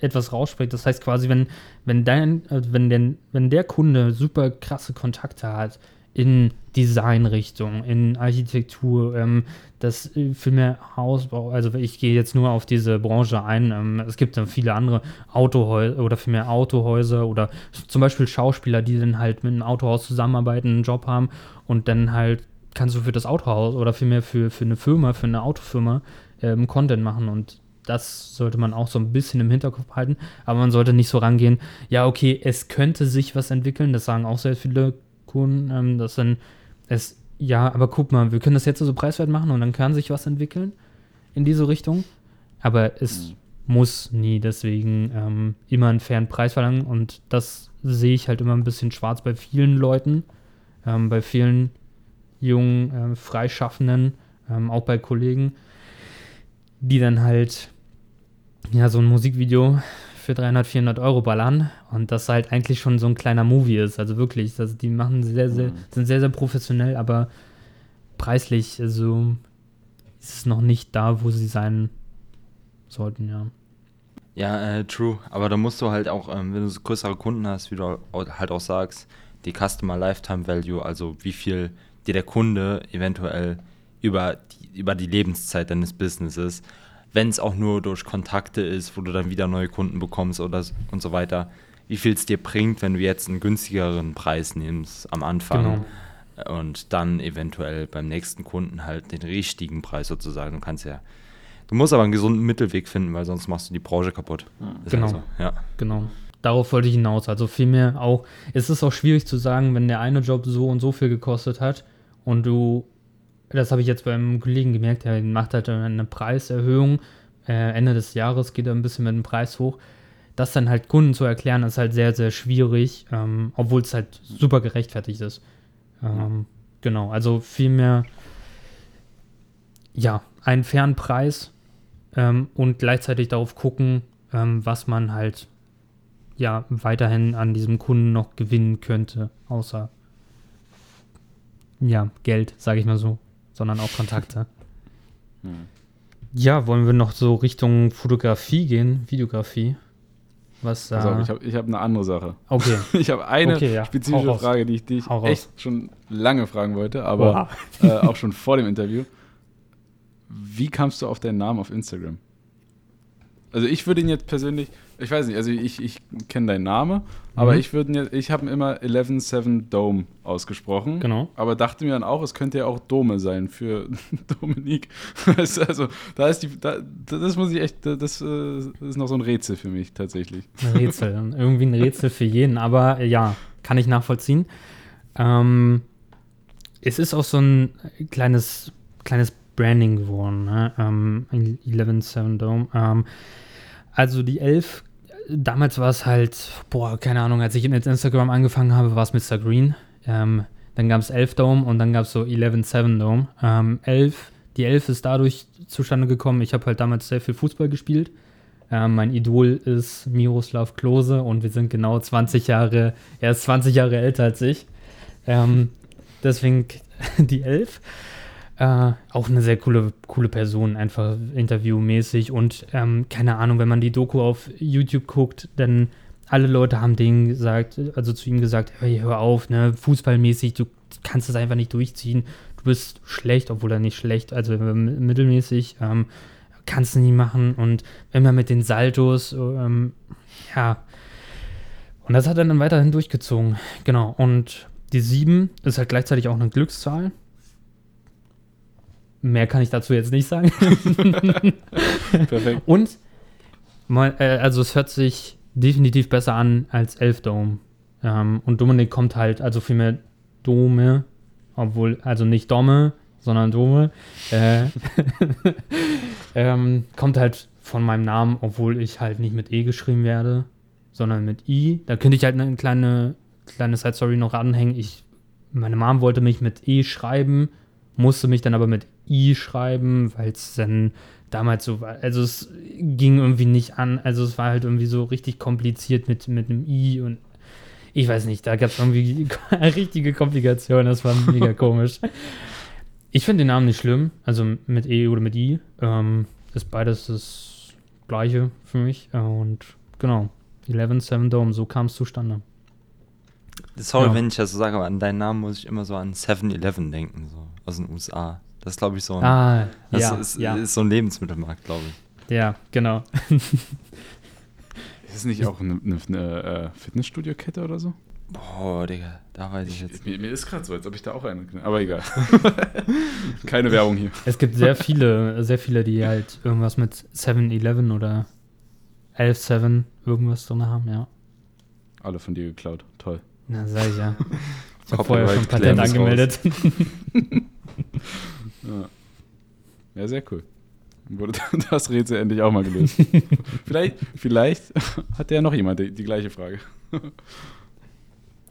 etwas rausspringt. Das heißt quasi, wenn, wenn, dein, also wenn, der, wenn der Kunde super krasse Kontakte hat in Designrichtung, in Architektur, ähm, das äh, viel mehr Hausbau, also ich gehe jetzt nur auf diese Branche ein, ähm, es gibt dann viele andere Autohäuser oder vielmehr Autohäuser oder zum Beispiel Schauspieler, die dann halt mit einem Autohaus zusammenarbeiten, einen Job haben und dann halt kannst du für das Autohaus oder vielmehr für, für eine Firma, für eine Autofirma ähm, Content machen und das sollte man auch so ein bisschen im Hinterkopf halten, aber man sollte nicht so rangehen, ja, okay, es könnte sich was entwickeln, das sagen auch sehr viele Kunden, ähm, dass dann es, ja, aber guck mal, wir können das jetzt so preiswert machen und dann kann sich was entwickeln in diese Richtung, aber es mhm. muss nie deswegen ähm, immer einen fairen Preis verlangen und das sehe ich halt immer ein bisschen schwarz bei vielen Leuten, ähm, bei vielen jungen, äh, Freischaffenden, ähm, auch bei Kollegen, die dann halt ja so ein Musikvideo für 300, 400 Euro ballern und das halt eigentlich schon so ein kleiner Movie ist. Also wirklich, also die machen sehr, sehr, mhm. sind sehr, sehr professionell, aber preislich, also ist es noch nicht da, wo sie sein sollten, ja. Ja, äh, true. Aber da musst du halt auch, ähm, wenn du so größere Kunden hast, wie du halt auch sagst, die Customer Lifetime Value, also wie viel dir der Kunde eventuell über die, über die Lebenszeit deines Businesses, wenn es auch nur durch Kontakte ist, wo du dann wieder neue Kunden bekommst oder und so weiter, wie viel es dir bringt, wenn du jetzt einen günstigeren Preis nimmst am Anfang genau. und dann eventuell beim nächsten Kunden halt den richtigen Preis sozusagen. Du kannst ja Du musst aber einen gesunden Mittelweg finden, weil sonst machst du die Branche kaputt. Genau. Also, ja. Genau. Darauf wollte ich hinaus. Also vielmehr auch, es ist auch schwierig zu sagen, wenn der eine Job so und so viel gekostet hat und du, das habe ich jetzt beim Kollegen gemerkt, der macht halt eine Preiserhöhung. Äh, Ende des Jahres geht er ein bisschen mit dem Preis hoch. Das dann halt Kunden zu erklären, ist halt sehr, sehr schwierig, ähm, obwohl es halt super gerechtfertigt ist. Ähm, genau, also vielmehr, ja, einen fairen Preis ähm, und gleichzeitig darauf gucken, ähm, was man halt ja weiterhin an diesem Kunden noch gewinnen könnte, außer ja, Geld, sage ich mal so, sondern auch Kontakte. Hm. Ja, wollen wir noch so Richtung Fotografie gehen, Videografie? Was da. Also, ich habe ich hab eine andere Sache. Okay. Ich habe eine okay, ja. spezifische Frage, die ich dich echt schon lange fragen wollte, aber äh, auch schon vor dem Interview. Wie kamst du auf deinen Namen auf Instagram? Also ich würde ihn jetzt persönlich, ich weiß nicht, also ich, ich kenne deinen Namen, aber mhm. ich würde ich habe immer 11-7 Dome ausgesprochen. Genau. Aber dachte mir dann auch, es könnte ja auch Dome sein für Dominik. also da ist die, da, das muss ich echt, das, das ist noch so ein Rätsel für mich tatsächlich. Ein Rätsel, irgendwie ein Rätsel für jeden, aber ja, kann ich nachvollziehen. Ähm, es ist auch so ein kleines, kleines Branding geworden, ne? ähm, 11-7 Dome. Ähm, also die 11, damals war es halt, boah, keine Ahnung, als ich mit Instagram angefangen habe, war es Mr. Green. Ähm, dann gab es 11 Dome und dann gab es so 11-7 Dome. Ähm, 11, die 11 ist dadurch zustande gekommen, ich habe halt damals sehr viel Fußball gespielt. Ähm, mein Idol ist Miroslav Klose und wir sind genau 20 Jahre, er ist 20 Jahre älter als ich. Ähm, deswegen die 11. Äh, auch eine sehr coole, coole Person, einfach interviewmäßig. Und ähm, keine Ahnung, wenn man die Doku auf YouTube guckt, dann alle Leute haben denen gesagt, also zu ihm gesagt, hey, hör auf, ne, fußballmäßig, du kannst das einfach nicht durchziehen, du bist schlecht, obwohl er nicht schlecht, also mittelmäßig, ähm, kannst du nie machen. Und wenn man mit den Saltos, ähm, ja, und das hat er dann weiterhin durchgezogen, genau, und die 7 ist halt gleichzeitig auch eine Glückszahl, Mehr kann ich dazu jetzt nicht sagen. Perfekt. Und, äh, also es hört sich definitiv besser an als Elfdome. Ähm, und Dominik kommt halt, also vielmehr Dome, obwohl, also nicht Dome, sondern Dome, äh, ähm, kommt halt von meinem Namen, obwohl ich halt nicht mit E geschrieben werde, sondern mit I. Da könnte ich halt eine kleine, kleine Side-Story noch anhängen. Ich, meine Mom wollte mich mit E schreiben, musste mich dann aber mit I schreiben, weil es dann damals so war. Also es ging irgendwie nicht an. Also es war halt irgendwie so richtig kompliziert mit, mit einem I und ich weiß nicht, da gab es irgendwie richtige Komplikationen. Das war mega komisch. Ich finde den Namen nicht schlimm. Also mit E oder mit I. Ähm, ist beides das gleiche für mich. Und genau, 11-7 Dome, so kam es zustande. Sorry, ja. wenn ich das so sage, aber an deinen Namen muss ich immer so an 7-Eleven denken, so aus den USA. Das ist, glaube ich, so ein, ah, das ja, ist, ja. ist so ein Lebensmittelmarkt, glaube ich. Ja, genau. ist es nicht auch eine, eine, eine äh, Fitnessstudio-Kette oder so? Boah, Digga, da weiß ich jetzt. Mir, mir ist gerade so, als ob ich da auch eine. Aber egal. Keine Werbung hier. Es gibt sehr viele, sehr viele, die halt irgendwas mit 7-Eleven oder 11-7 irgendwas drin haben, ja. Alle von dir geklaut. Toll. Na, sag ich ja. Ich habe vorher schon Patent angemeldet. Ja. ja, sehr cool. Wurde das Rätsel endlich auch mal gelöst. vielleicht, vielleicht hat ja noch jemand die, die gleiche Frage.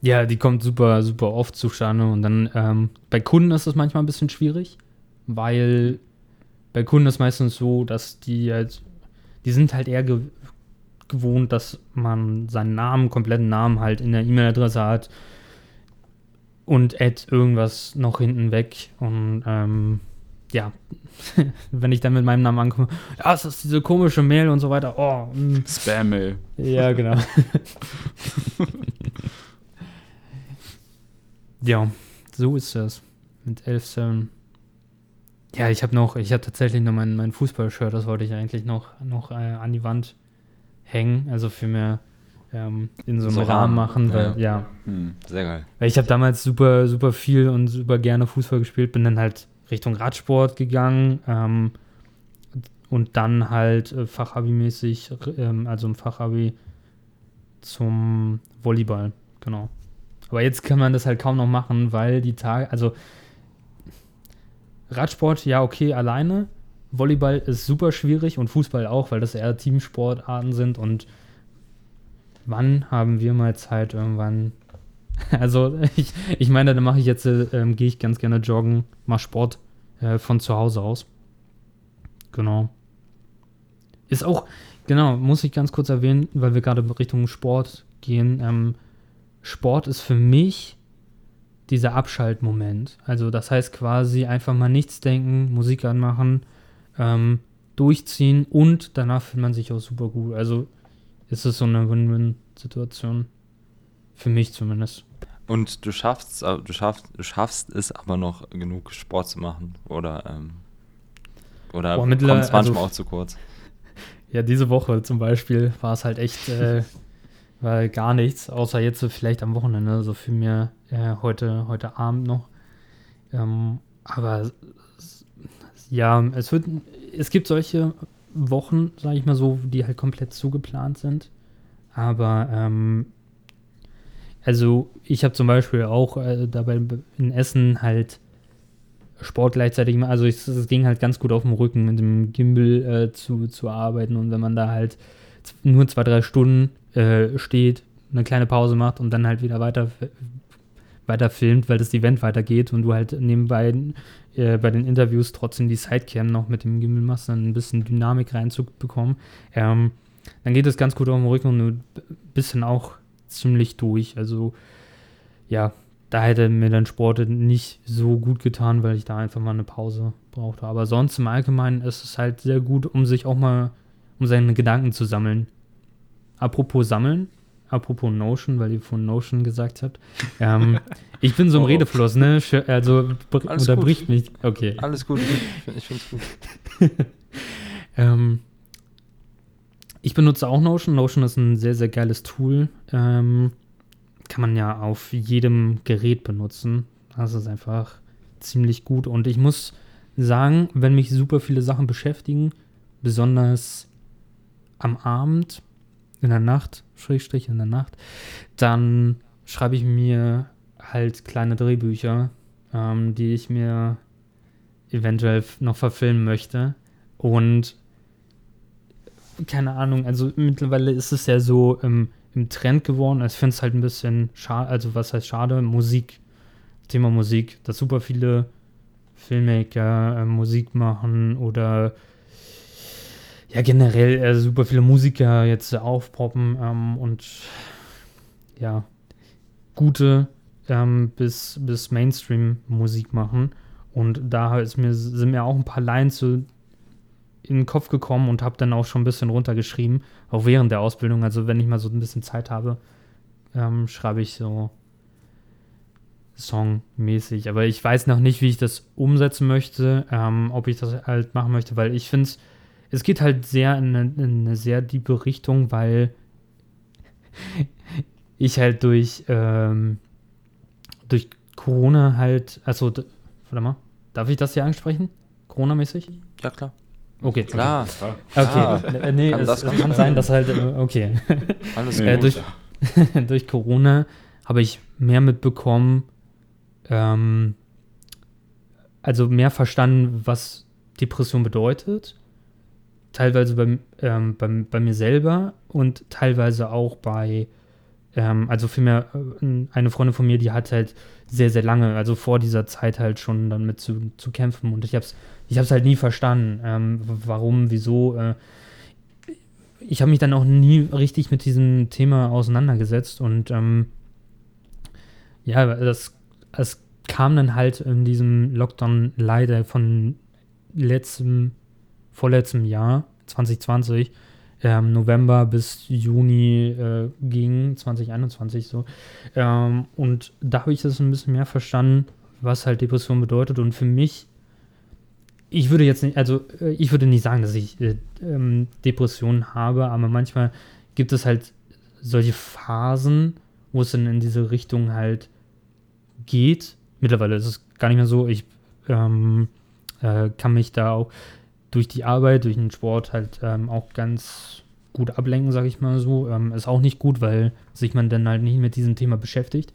ja, die kommt super, super oft zustande. Und dann ähm, bei Kunden ist es manchmal ein bisschen schwierig, weil bei Kunden ist meistens so, dass die halt, die sind halt eher ge gewohnt, dass man seinen Namen, kompletten Namen halt in der E-Mail-Adresse hat und add irgendwas noch hinten weg. Und ähm, ja, wenn ich dann mit meinem Namen ankomme, ja, es ist diese komische Mail und so weiter. Oh, mm. Spam-Mail. Ja, genau. ja, so ist das mit 11-7. Ja, ich habe noch, ich habe tatsächlich noch mein, mein Fußballshirt, das wollte ich eigentlich noch, noch äh, an die Wand hängen, also für mehr ähm, in so einem So Rahmen machen, weil, ja. ja. Hm. Sehr geil. Weil ich habe damals super, super viel und super gerne Fußball gespielt, bin dann halt Richtung Radsport gegangen ähm, und dann halt äh, Fachabi-mäßig, ähm, also im Fachabi zum Volleyball, genau. Aber jetzt kann man das halt kaum noch machen, weil die Tage, also Radsport, ja, okay, alleine. Volleyball ist super schwierig und Fußball auch, weil das eher Teamsportarten sind und wann haben wir mal Zeit irgendwann also ich, ich meine, da mache ich jetzt, äh, ähm, gehe ich ganz gerne joggen, mache Sport äh, von zu Hause aus. Genau. Ist auch, genau, muss ich ganz kurz erwähnen, weil wir gerade Richtung Sport gehen. Ähm, Sport ist für mich dieser Abschaltmoment. Also das heißt quasi einfach mal nichts denken, Musik anmachen, ähm, durchziehen und danach fühlt man sich auch super gut. Also ist es so eine Win-Win-Situation. Für mich zumindest. Und du schaffst, äh, du schaffst, du schaffst es aber noch genug Sport zu machen. Oder, ähm, oder kommt es manchmal also- auch zu kurz. Ja, diese Woche zum Beispiel war es halt echt äh, war gar nichts, außer jetzt so vielleicht am Wochenende, so für mir äh, heute, heute Abend noch. Ähm, aber ja, es wird, es gibt solche Wochen, sage ich mal so, die halt komplett zugeplant sind. Aber ähm, also ich habe zum Beispiel auch äh, dabei in Essen halt Sport gleichzeitig also es ging halt ganz gut auf dem Rücken mit dem Gimbal äh, zu, zu arbeiten und wenn man da halt nur zwei, drei Stunden äh, steht, eine kleine Pause macht und dann halt wieder weiter, weiter filmt, weil das Event weitergeht und du halt nebenbei äh, bei den Interviews trotzdem die Sidecam noch mit dem Gimbal machst, dann ein bisschen Dynamik reinzubekommen, ähm, dann geht es ganz gut auf dem Rücken und ein bisschen auch ziemlich durch. Also ja, da hätte mir dann Sport nicht so gut getan, weil ich da einfach mal eine Pause brauchte. Aber sonst im Allgemeinen ist es halt sehr gut, um sich auch mal, um seine Gedanken zu sammeln. Apropos sammeln, apropos Notion, weil ihr von Notion gesagt habt. Ähm, ich bin so im Oh. Redefluss, ne? Also Alles unterbricht gut. mich. Okay. Alles gut, ich finde es gut. Ähm, ich benutze auch Notion. Notion ist ein sehr, sehr geiles Tool. Ähm, kann man ja auf jedem Gerät benutzen. Das ist einfach ziemlich gut. Und ich muss sagen, wenn mich super viele Sachen beschäftigen, besonders am Abend, in der Nacht, Schrägstrich in der Nacht, dann schreibe ich mir halt kleine Drehbücher, ähm, die ich mir eventuell noch verfilmen möchte. Und keine Ahnung, also mittlerweile ist es ja so im, im Trend geworden. Ich finde es halt ein bisschen schade, also was heißt schade? Musik, Thema Musik, dass super viele Filmmaker äh, Musik machen oder ja generell äh, super viele Musiker jetzt äh, aufpoppen ähm, und ja, gute ähm, bis, bis Mainstream-Musik machen. Und da ist mir, sind mir auch ein paar Lines so in den Kopf gekommen und habe dann auch schon ein bisschen runtergeschrieben, auch während der Ausbildung. Also wenn ich mal so ein bisschen Zeit habe, ähm, schreibe ich so songmäßig. Aber ich weiß noch nicht, wie ich das umsetzen möchte, ähm, ob ich das halt machen möchte, weil ich finde es, es geht halt sehr in eine, in eine sehr tiefe Richtung, weil ich halt durch, ähm, durch Corona halt, also, warte mal, darf ich das hier ansprechen? Corona-mäßig? Ja, klar. Okay. Klar, Ja. Okay, äh, nee, Kann es, kann sein, dass halt, äh, okay. alles Äh, gut. durch, durch Corona habe ich mehr mitbekommen, ähm, also mehr verstanden, was Depression bedeutet. Teilweise bei, ähm, bei, bei mir selber und teilweise auch bei, ähm, also vielmehr äh, eine Freundin von mir, die hat halt sehr, sehr lange, also vor dieser Zeit halt schon dann mit zu, zu kämpfen und ich habe es ich hab's halt nie verstanden, ähm, warum, wieso. Äh, ich habe mich dann auch nie richtig mit diesem Thema auseinandergesetzt und ähm, ja, das, es kam dann halt in diesem Lockdown leider von letztem, vorletztem Jahr, 2020, ähm, November bis Juni äh, ging, 2021 so. Ähm, und da habe ich das ein bisschen mehr verstanden, was halt Depression bedeutet. Und für mich, ich würde jetzt nicht, also äh, ich würde nicht sagen, dass ich äh, ähm, Depressionen habe, aber manchmal gibt es halt solche Phasen, wo es dann in diese Richtung halt geht. Mittlerweile ist es gar nicht mehr so. Ich ähm, äh, kann mich da auch durch die Arbeit, durch den Sport halt ähm, auch ganz gut ablenken, sage ich mal so. Ähm, ist auch nicht gut, weil sich man dann halt nicht mit diesem Thema beschäftigt.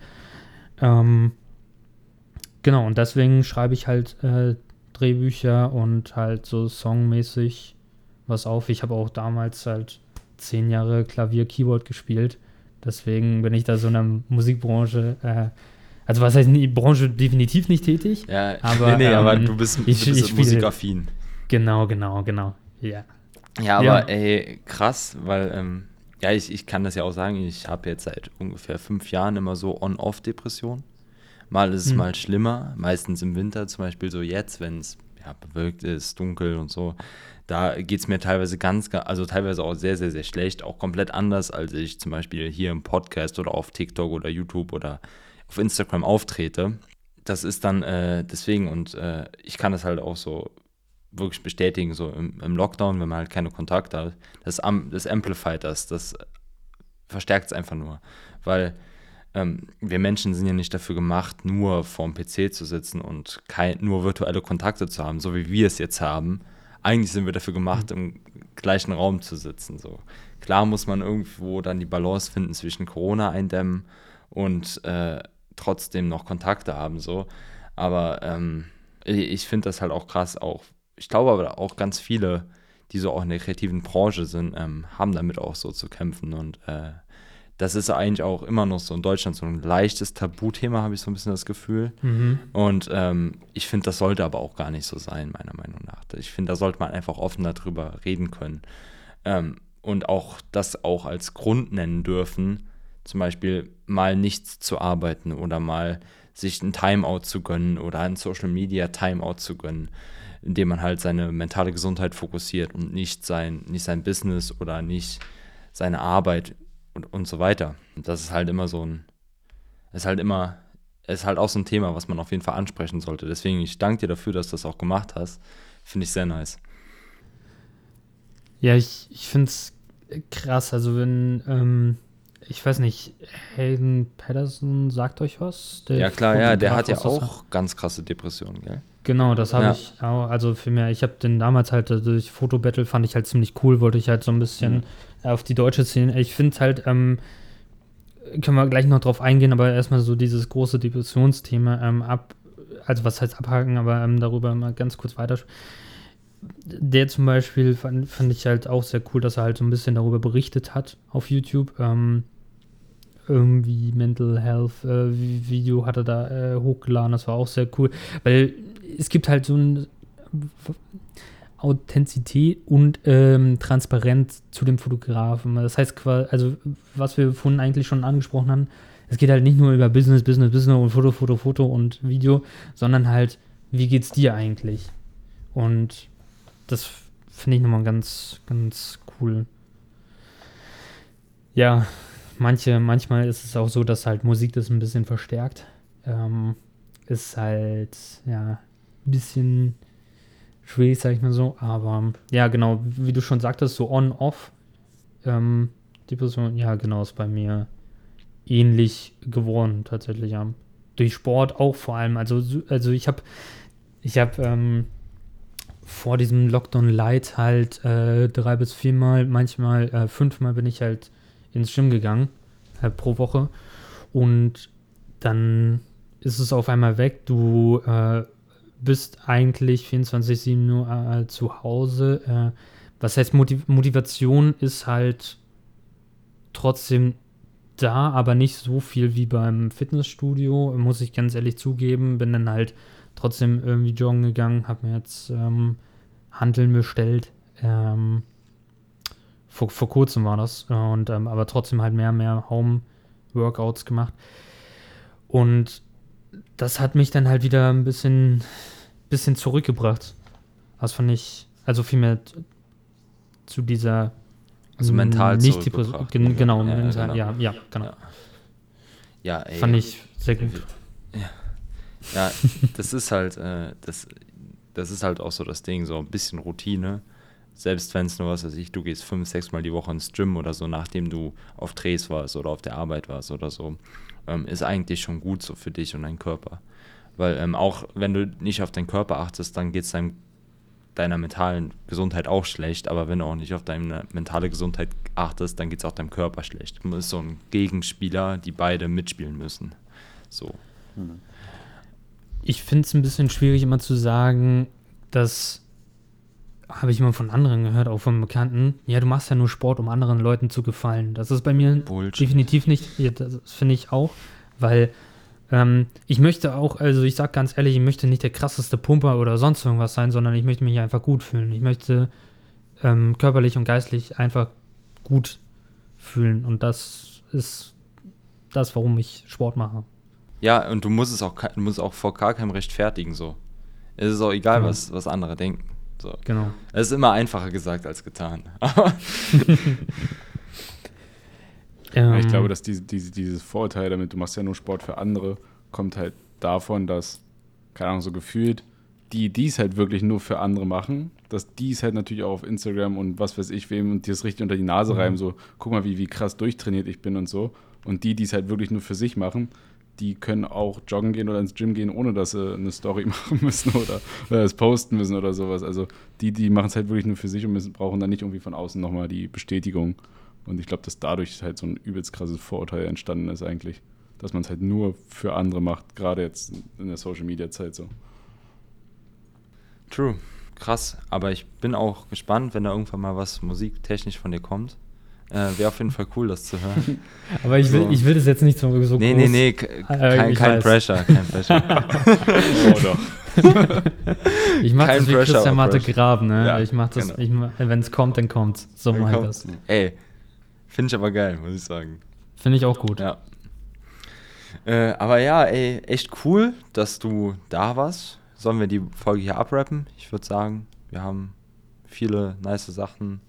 Ähm, genau, und deswegen schreibe ich halt äh, Drehbücher und halt so songmäßig was auf. Ich habe auch damals halt zehn Jahre Klavier, Keyboard gespielt. Deswegen bin ich da so in der Musikbranche, äh, also was heißt in die Branche definitiv nicht tätig. Ja, aber, nee, nee, ähm, aber du bist, du ich- bist ich spiele- musikaffin. Genau, genau, genau. Ja. Ja, aber Ja. ey, krass, weil, ähm, ja, ich, ich kann das ja auch sagen, ich habe jetzt seit ungefähr fünf Jahren immer so On-Off-Depression. Mal ist es Hm. mal schlimmer, meistens im Winter, zum Beispiel so jetzt, wenn es ja, bewölkt ist, dunkel und so. Da geht es mir teilweise ganz, ga- also teilweise auch sehr, sehr, sehr schlecht, auch komplett anders, als ich zum Beispiel hier im Podcast oder auf TikTok oder YouTube oder auf Instagram auftrete. Das ist dann äh, deswegen und äh, ich kann das halt auch so wirklich bestätigen, so im, im Lockdown, wenn man halt keine Kontakte hat, das, das amplified das, das verstärkt es einfach nur, weil ähm, wir Menschen sind ja nicht dafür gemacht, nur vorm PC zu sitzen und kein, nur virtuelle Kontakte zu haben, so wie wir es jetzt haben. Eigentlich sind wir dafür gemacht, im gleichen Raum zu sitzen. So. Klar muss man irgendwo dann die Balance finden zwischen Corona eindämmen und äh, trotzdem noch Kontakte haben. So. Aber ähm, ich, ich finde das halt auch krass. Auch, ich glaube aber auch ganz viele, die so auch in der kreativen Branche sind, ähm, haben damit auch so zu kämpfen. Und äh, das ist eigentlich auch immer noch so in Deutschland so ein leichtes Tabuthema, habe ich so ein bisschen das Gefühl. Mhm. Und ähm, ich finde, das sollte aber auch gar nicht so sein, meiner Meinung nach. Ich finde, da sollte man einfach offen darüber reden können. Ähm, und auch das auch als Grund nennen dürfen, zum Beispiel mal nichts zu arbeiten oder mal sich ein Timeout zu gönnen oder ein Social Media Timeout zu gönnen, indem man halt seine mentale Gesundheit fokussiert und nicht sein, nicht sein Business oder nicht seine Arbeit und, und so weiter. Und das ist halt immer so ein, ist halt immer, ist halt auch so ein Thema, was man auf jeden Fall ansprechen sollte. Deswegen, ich danke dir dafür, dass du das auch gemacht hast. Finde ich sehr nice. Ja, ich, ich finde es krass. Also, wenn, ähm, ich weiß nicht, Hayden Patterson sagt euch was? Ja, klar, ja, der hat ja auch ganz krasse Depressionen, gell? Genau, das habe Ja. ich auch. Also, für mich, ich habe den damals halt äh, durch Fotobattle fand ich halt ziemlich cool, wollte ich halt so ein bisschen auf die deutsche Szene. Ich finde halt, ähm, können wir gleich noch drauf eingehen, aber erstmal so dieses große Depressionsthema ähm, ab, also was heißt abhaken, aber ähm, darüber mal ganz kurz weiter. Der zum Beispiel fand, fand ich halt auch sehr cool, dass er halt so ein bisschen darüber berichtet hat auf YouTube. Ähm, irgendwie Mental Health äh, Vi- Video hat er da äh, hochgeladen, das war auch sehr cool, weil es gibt halt so ein Authentizität und ähm, Transparenz zu dem Fotografen. Das heißt, also was wir vorhin eigentlich schon angesprochen haben, es geht halt nicht nur über Business, Business, Business und Foto, Foto, Foto und Video, sondern halt, wie geht's dir eigentlich? Und das finde ich nochmal ganz, ganz cool. Ja, manche, manchmal ist es auch so, dass halt Musik das ein bisschen verstärkt. Ähm, ist halt, ja, ein bisschen schwierig, sag ich mal so. Aber ja, genau, wie du schon sagtest, so on-off. Ähm, die Person, ja, genau, ist bei mir ähnlich geworden, tatsächlich, ja. Durch Sport auch vor allem. Also, so- also ich habe, ich habe ähm, vor diesem Lockdown Light halt äh, drei bis viermal, manchmal äh, fünfmal bin ich halt ins Gym gegangen, halt pro Woche. Und dann ist es auf einmal weg. Du äh, bist eigentlich 24-7 nur äh, zu Hause. Äh, was heißt Motiv Motivation ist halt trotzdem da, aber nicht so viel wie beim Fitnessstudio, muss ich ganz ehrlich zugeben. Bin dann halt trotzdem irgendwie joggen gegangen, habe mir jetzt ähm, Handeln bestellt. Ähm, vor, vor kurzem war das. Und ähm, aber trotzdem halt mehr, mehr Home-Workouts gemacht. Und das hat mich dann halt wieder ein bisschen, bisschen zurückgebracht. Das fand ich, also vielmehr zu dieser Also mental nicht die zurückgebracht. Gen- genau, Ja, mental, genau. ja, ja, genau. Ja. Ja, ey. Fand ich sehr gut. Ja, das ist halt, äh, das, das ist halt auch so das Ding, so ein bisschen Routine. Selbst wenn es nur was weiß ich, du gehst fünf, sechs Mal die Woche ins Gym oder so, nachdem du auf Drehs warst oder auf der Arbeit warst oder so, ähm, ist eigentlich schon gut so für dich und deinen Körper. Weil ähm, auch wenn du nicht auf deinen Körper achtest, dann geht es deinem, deiner mentalen Gesundheit auch schlecht. Aber wenn du auch nicht auf deine mentale Gesundheit achtest, dann geht es auch deinem Körper schlecht. Du bist so ein Gegenspieler, die beide mitspielen müssen. So. Ich finde es ein bisschen schwierig, immer zu sagen, dass habe ich immer von anderen gehört, auch von Bekannten. Ja, du machst ja nur Sport, um anderen Leuten zu gefallen. Das ist bei mir Bullshit. definitiv nicht. Ja, das finde ich auch, weil ähm, ich möchte auch, also ich sag ganz ehrlich, ich möchte nicht der krasseste Pumper oder sonst irgendwas sein, sondern ich möchte mich einfach gut fühlen. Ich möchte ähm, körperlich und geistlich einfach gut fühlen und das ist das, warum ich Sport mache. Ja, und du musst es auch, du musst auch vor gar keinem rechtfertigen so. Es ist auch egal, Genau. was, was andere denken. So. Genau. Es ist immer einfacher gesagt als getan. Aber Ja, ich Ähm, glaube, dass diese, diese, dieses Vorurteil damit, du machst ja nur Sport für andere, kommt halt davon, dass, keine Ahnung, so gefühlt, die, die es halt wirklich nur für andere machen, dass die es halt natürlich auch auf Instagram und was weiß ich wem und dir das richtig unter die Nase Mhm. reiben, so, guck mal, wie, wie krass durchtrainiert ich bin und so. Und die, die es halt wirklich nur für sich machen, die können auch joggen gehen oder ins Gym gehen, ohne dass sie eine Story machen müssen oder, es posten müssen oder sowas. Also die, die machen es halt wirklich nur für sich und müssen, brauchen dann nicht irgendwie von außen nochmal die Bestätigung. Und ich glaube, dass dadurch halt so ein übelst krasses Vorurteil entstanden ist eigentlich. Dass man es halt nur für andere macht, gerade jetzt in der Social Media Zeit so. true, krass. Aber ich bin auch gespannt, wenn da irgendwann mal was musiktechnisch von dir kommt. Äh, Wäre auf jeden Fall cool, das zu hören. Aber ich will, So. ich will das jetzt nicht so, so nee, groß. nee, nee, Äh, kein, kein. Pressure, kein Pressure. Oh doch. Ich mache Kein das wie Pressure Christian Marte Pressure. Grab, ne? Ja, ich mache das, genau. wenn es kommt, dann kommt's. So mache ich das. Ey, finde ich aber geil, muss ich sagen. Finde ich auch gut. Ja. Äh, aber ja, ey, echt cool, dass du da warst. Sollen wir die Folge hier abrappen? Ich würde sagen, wir haben viele nice Sachen.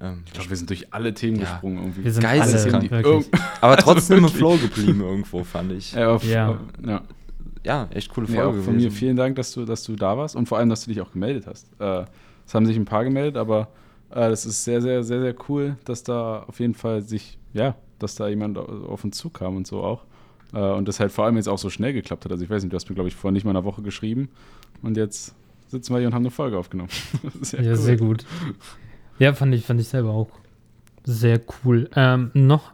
Ähm, Ich glaube, wir sind durch alle Themen Ja. gesprungen irgendwie. Wir sind Geisteskrank. alle Die- wirklich. aber trotzdem im wirklich. Flow geblieben irgendwo, fand ich. Ja, auf, Ja. Ja. Ja, echt coole Folge auch von mir vielen Dank, dass du, dass du da warst und vor allem, dass du dich auch gemeldet hast. Äh, es haben sich ein paar gemeldet, aber äh, das ist sehr, sehr, sehr, sehr cool, dass da auf jeden Fall sich, ja, dass da jemand au- auf uns zukam und so auch. Äh, und das halt vor allem jetzt auch so schnell geklappt hat. Also ich weiß nicht, du hast mir, glaube ich, vor nicht mal einer Woche geschrieben und jetzt sitzen wir hier und haben eine Folge aufgenommen. sehr Ja, cool. sehr gut. Ja, fand ich, fand ich selber auch sehr cool. Ähm, noch,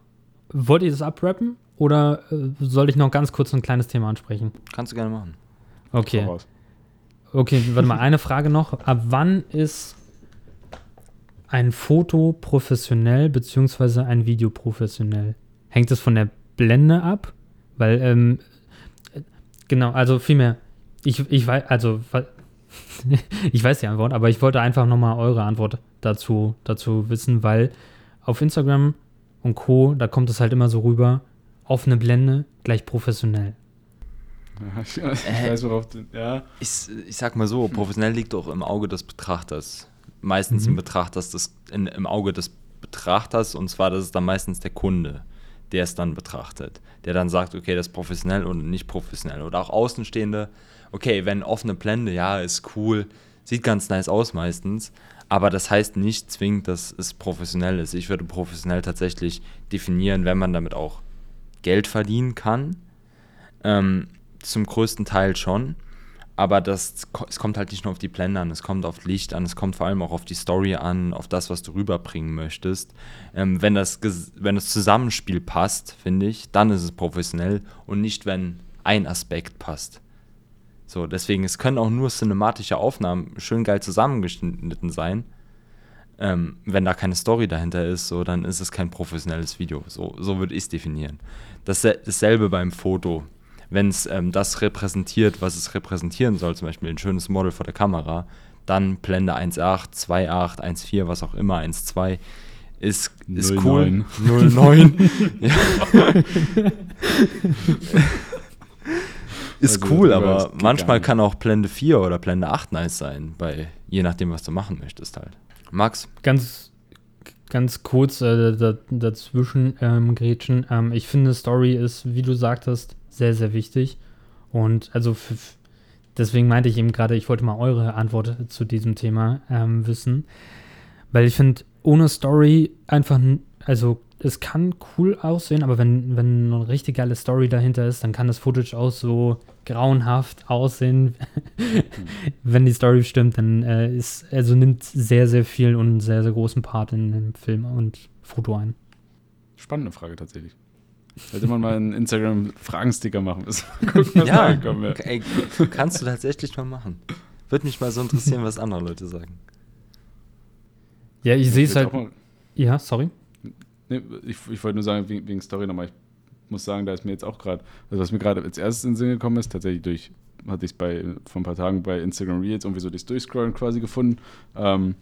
wollt ihr das abrappen oder äh, soll ich noch ganz kurz ein kleines Thema ansprechen? Kannst du gerne machen. Okay. Okay, warte mal, eine Frage noch. Ab wann ist ein Foto professionell beziehungsweise ein Video professionell? Hängt es von der Blende ab? Weil, ähm, äh, genau, also vielmehr, ich, ich weiß, also, ich weiß die Antwort, aber ich wollte einfach nochmal eure Antwort dazu, dazu wissen, weil auf Instagram und Co., da kommt es halt immer so rüber, offene Blende gleich professionell. Ja, ich, ich weiß, worauf du. Ja. Ich, ich sag mal so, professionell liegt auch im Auge des Betrachters. Meistens im Mhm. Betrachters des, in, im Auge des Betrachters und zwar, das ist dann meistens der Kunde, der es dann betrachtet. Der dann sagt, okay, das ist professionell und nicht professionell. Oder auch Außenstehende, okay, wenn offene Blende, ja, ist cool, sieht ganz nice aus meistens, aber das heißt nicht zwingend, dass es professionell ist. Ich würde professionell tatsächlich definieren, wenn man damit auch Geld verdienen kann. Ähm, zum größten Teil schon. Aber das, es kommt halt nicht nur auf die Blende an, es kommt auf Licht an, es kommt vor allem auch auf die Story an, auf das, was du rüberbringen möchtest. Ähm, wenn, das, wenn das Zusammenspiel passt, finde ich, dann ist es professionell und nicht, wenn ein Aspekt passt. So, deswegen, es können auch nur cinematische Aufnahmen schön geil zusammengeschnitten sein. Ähm, wenn da keine Story dahinter ist, so, dann ist es kein professionelles Video. So, so würde ich es definieren. Das, dasselbe beim Foto. Wenn es ähm, das repräsentiert, was es repräsentieren soll, zum Beispiel ein schönes Model vor der Kamera, dann Blende 1.8, 2.8, 1.4, was auch immer, 1.2, ist, ist cool. 09. ja. Ist Also, cool, aber manchmal kann auch Blende 4 oder Blende 8 nice sein, bei, je nachdem, was du machen möchtest halt. Max, Ganz, ganz kurz äh, da, dazwischen, ähm, Gretchen. Ähm, ich finde, Story ist, wie du sagtest, sehr, sehr wichtig. Und also deswegen meinte ich eben gerade, ich wollte mal eure Antwort zu diesem Thema ähm, wissen. Weil ich finde, ohne Story einfach, also es kann cool aussehen, aber wenn, wenn eine richtig geile Story dahinter ist, dann kann das Footage auch so grauenhaft aussehen. wenn die Story stimmt, dann äh, ist, also nimmt sehr, sehr viel und einen sehr, sehr großen Part in dem Film und Foto ein. Spannende Frage tatsächlich. Hätte man mal einen Instagram-Fragensticker machen müssen. Gucken, was ja, ankommt, ja. ey, kannst du tatsächlich mal machen. Würde mich mal so interessieren, was andere Leute sagen. Ja, ich sehe es halt. Ja, sorry. Nee, ich, ich wollte nur sagen, wegen, wegen Story nochmal, ich muss sagen, da ist mir jetzt auch gerade, also was mir gerade als erstes in den Sinn gekommen ist, tatsächlich durch, hatte ich es bei, vor ein paar Tagen bei Instagram Reels irgendwie so das Durchscrollen quasi gefunden. Ähm,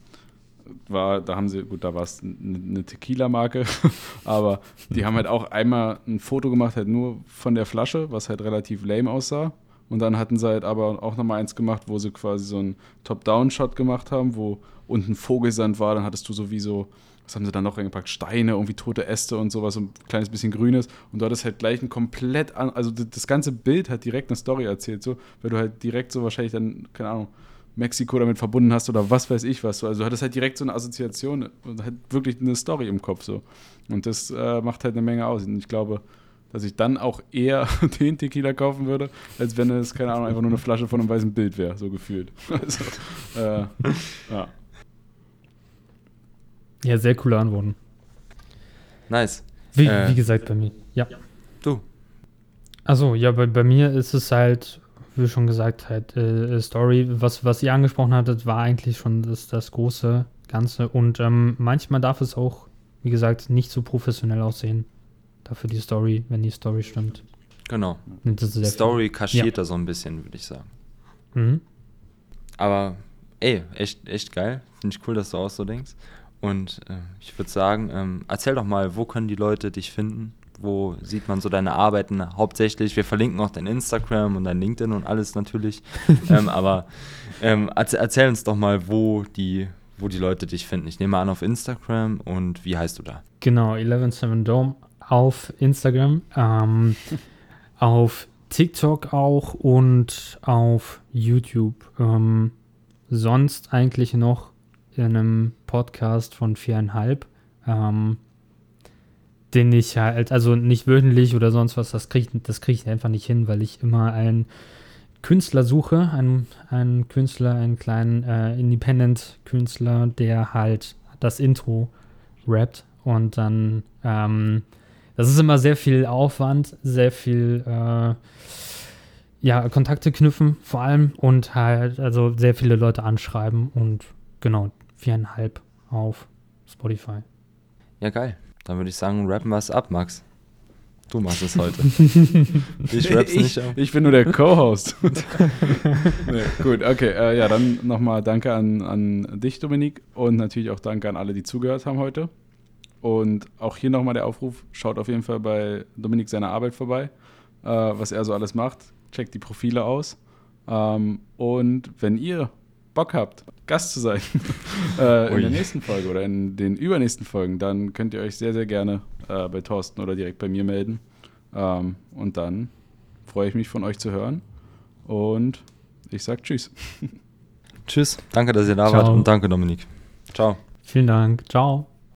war, da haben sie, gut, da war es eine, Tequila-Marke, aber die haben halt auch einmal ein Foto gemacht, halt nur von der Flasche, was halt relativ lame aussah. Und dann hatten sie halt aber auch nochmal eins gemacht, wo sie quasi so einen Top-Down-Shot gemacht haben, wo unten Vogelsand war, dann hattest du so wie so, was haben sie dann noch reingepackt? Steine, irgendwie tote Äste und sowas, so ein kleines bisschen Grünes. Und dort ist halt gleich ein komplett an, also das ganze Bild hat direkt eine Story erzählt, so, weil du halt direkt so wahrscheinlich dann, keine Ahnung, Mexiko damit verbunden hast oder was weiß ich was. So. Also du hattest halt direkt so eine Assoziation und halt wirklich eine Story im Kopf so. Und das äh, macht halt eine Menge aus. Und ich glaube, dass ich dann auch eher den Tequila kaufen würde, als wenn es, keine Ahnung, einfach nur eine Flasche von einem weißen Bild wäre, so gefühlt. Also, äh, ja. Ja, sehr coole Antworten. Nice. Wie, Äh. wie gesagt, bei mir. Ja. Du. Also ja, bei, bei mir ist es halt, wie schon gesagt, halt äh, Story. Was, was ihr angesprochen hattet, war eigentlich schon das, das große Ganze. Und ähm, manchmal darf es auch, wie gesagt, nicht so professionell aussehen. Dafür die Story, wenn die Story stimmt. Genau. Sehr viel. Story kaschiert da so ein bisschen, würde ich sagen. Mhm. Aber ey, echt, echt geil. Finde ich cool, dass du auch so denkst. Und äh, ich würde sagen, ähm, erzähl doch mal, wo können die Leute dich finden? Wo sieht man so deine Arbeiten hauptsächlich? Wir verlinken auch dein Instagram und dein LinkedIn und alles natürlich. ähm, aber ähm, erzähl, erzähl uns doch mal, wo die, wo die Leute dich finden. Ich nehme an auf Instagram und wie heißt du da? Genau, 117 Dome auf Instagram, ähm, auf TikTok auch und auf YouTube. Ähm, sonst eigentlich noch in einem Podcast von viereinhalb, ähm, den ich halt, also nicht wöchentlich oder sonst was, das kriege das krieg ich einfach nicht hin, weil ich immer einen Künstler suche, einen, einen Künstler, einen kleinen äh, Independent-Künstler, der halt das Intro rappt und dann, ähm, das ist immer sehr viel Aufwand, sehr viel, äh, ja, Kontakte knüpfen vor allem und halt, also sehr viele Leute anschreiben und genau, viereinhalb auf Spotify. Ja, geil. Dann würde ich sagen, rappen wir es ab, Max. Du machst es heute. ich rapp's nicht ich, ab. ich bin nur der Co-Host. nee, gut, okay. Äh, ja, dann nochmal danke an, an dich, Dominik. Und natürlich auch danke an alle, die zugehört haben heute. Und auch hier nochmal der Aufruf: Schaut auf jeden Fall bei Dominik seiner Arbeit vorbei, äh, was er so alles macht. Checkt die Profile aus. Ähm, und wenn ihr Bock habt, Gast zu sein äh, in der nächsten Folge oder in den übernächsten Folgen, dann könnt ihr euch sehr, sehr gerne äh, bei Thorsten oder direkt bei mir melden. Ähm, und dann freue ich mich von euch zu hören. Und ich sag Tschüss. Tschüss. Danke, dass ihr da Ciao. wart und danke, Dominik. Ciao. Vielen Dank. Ciao.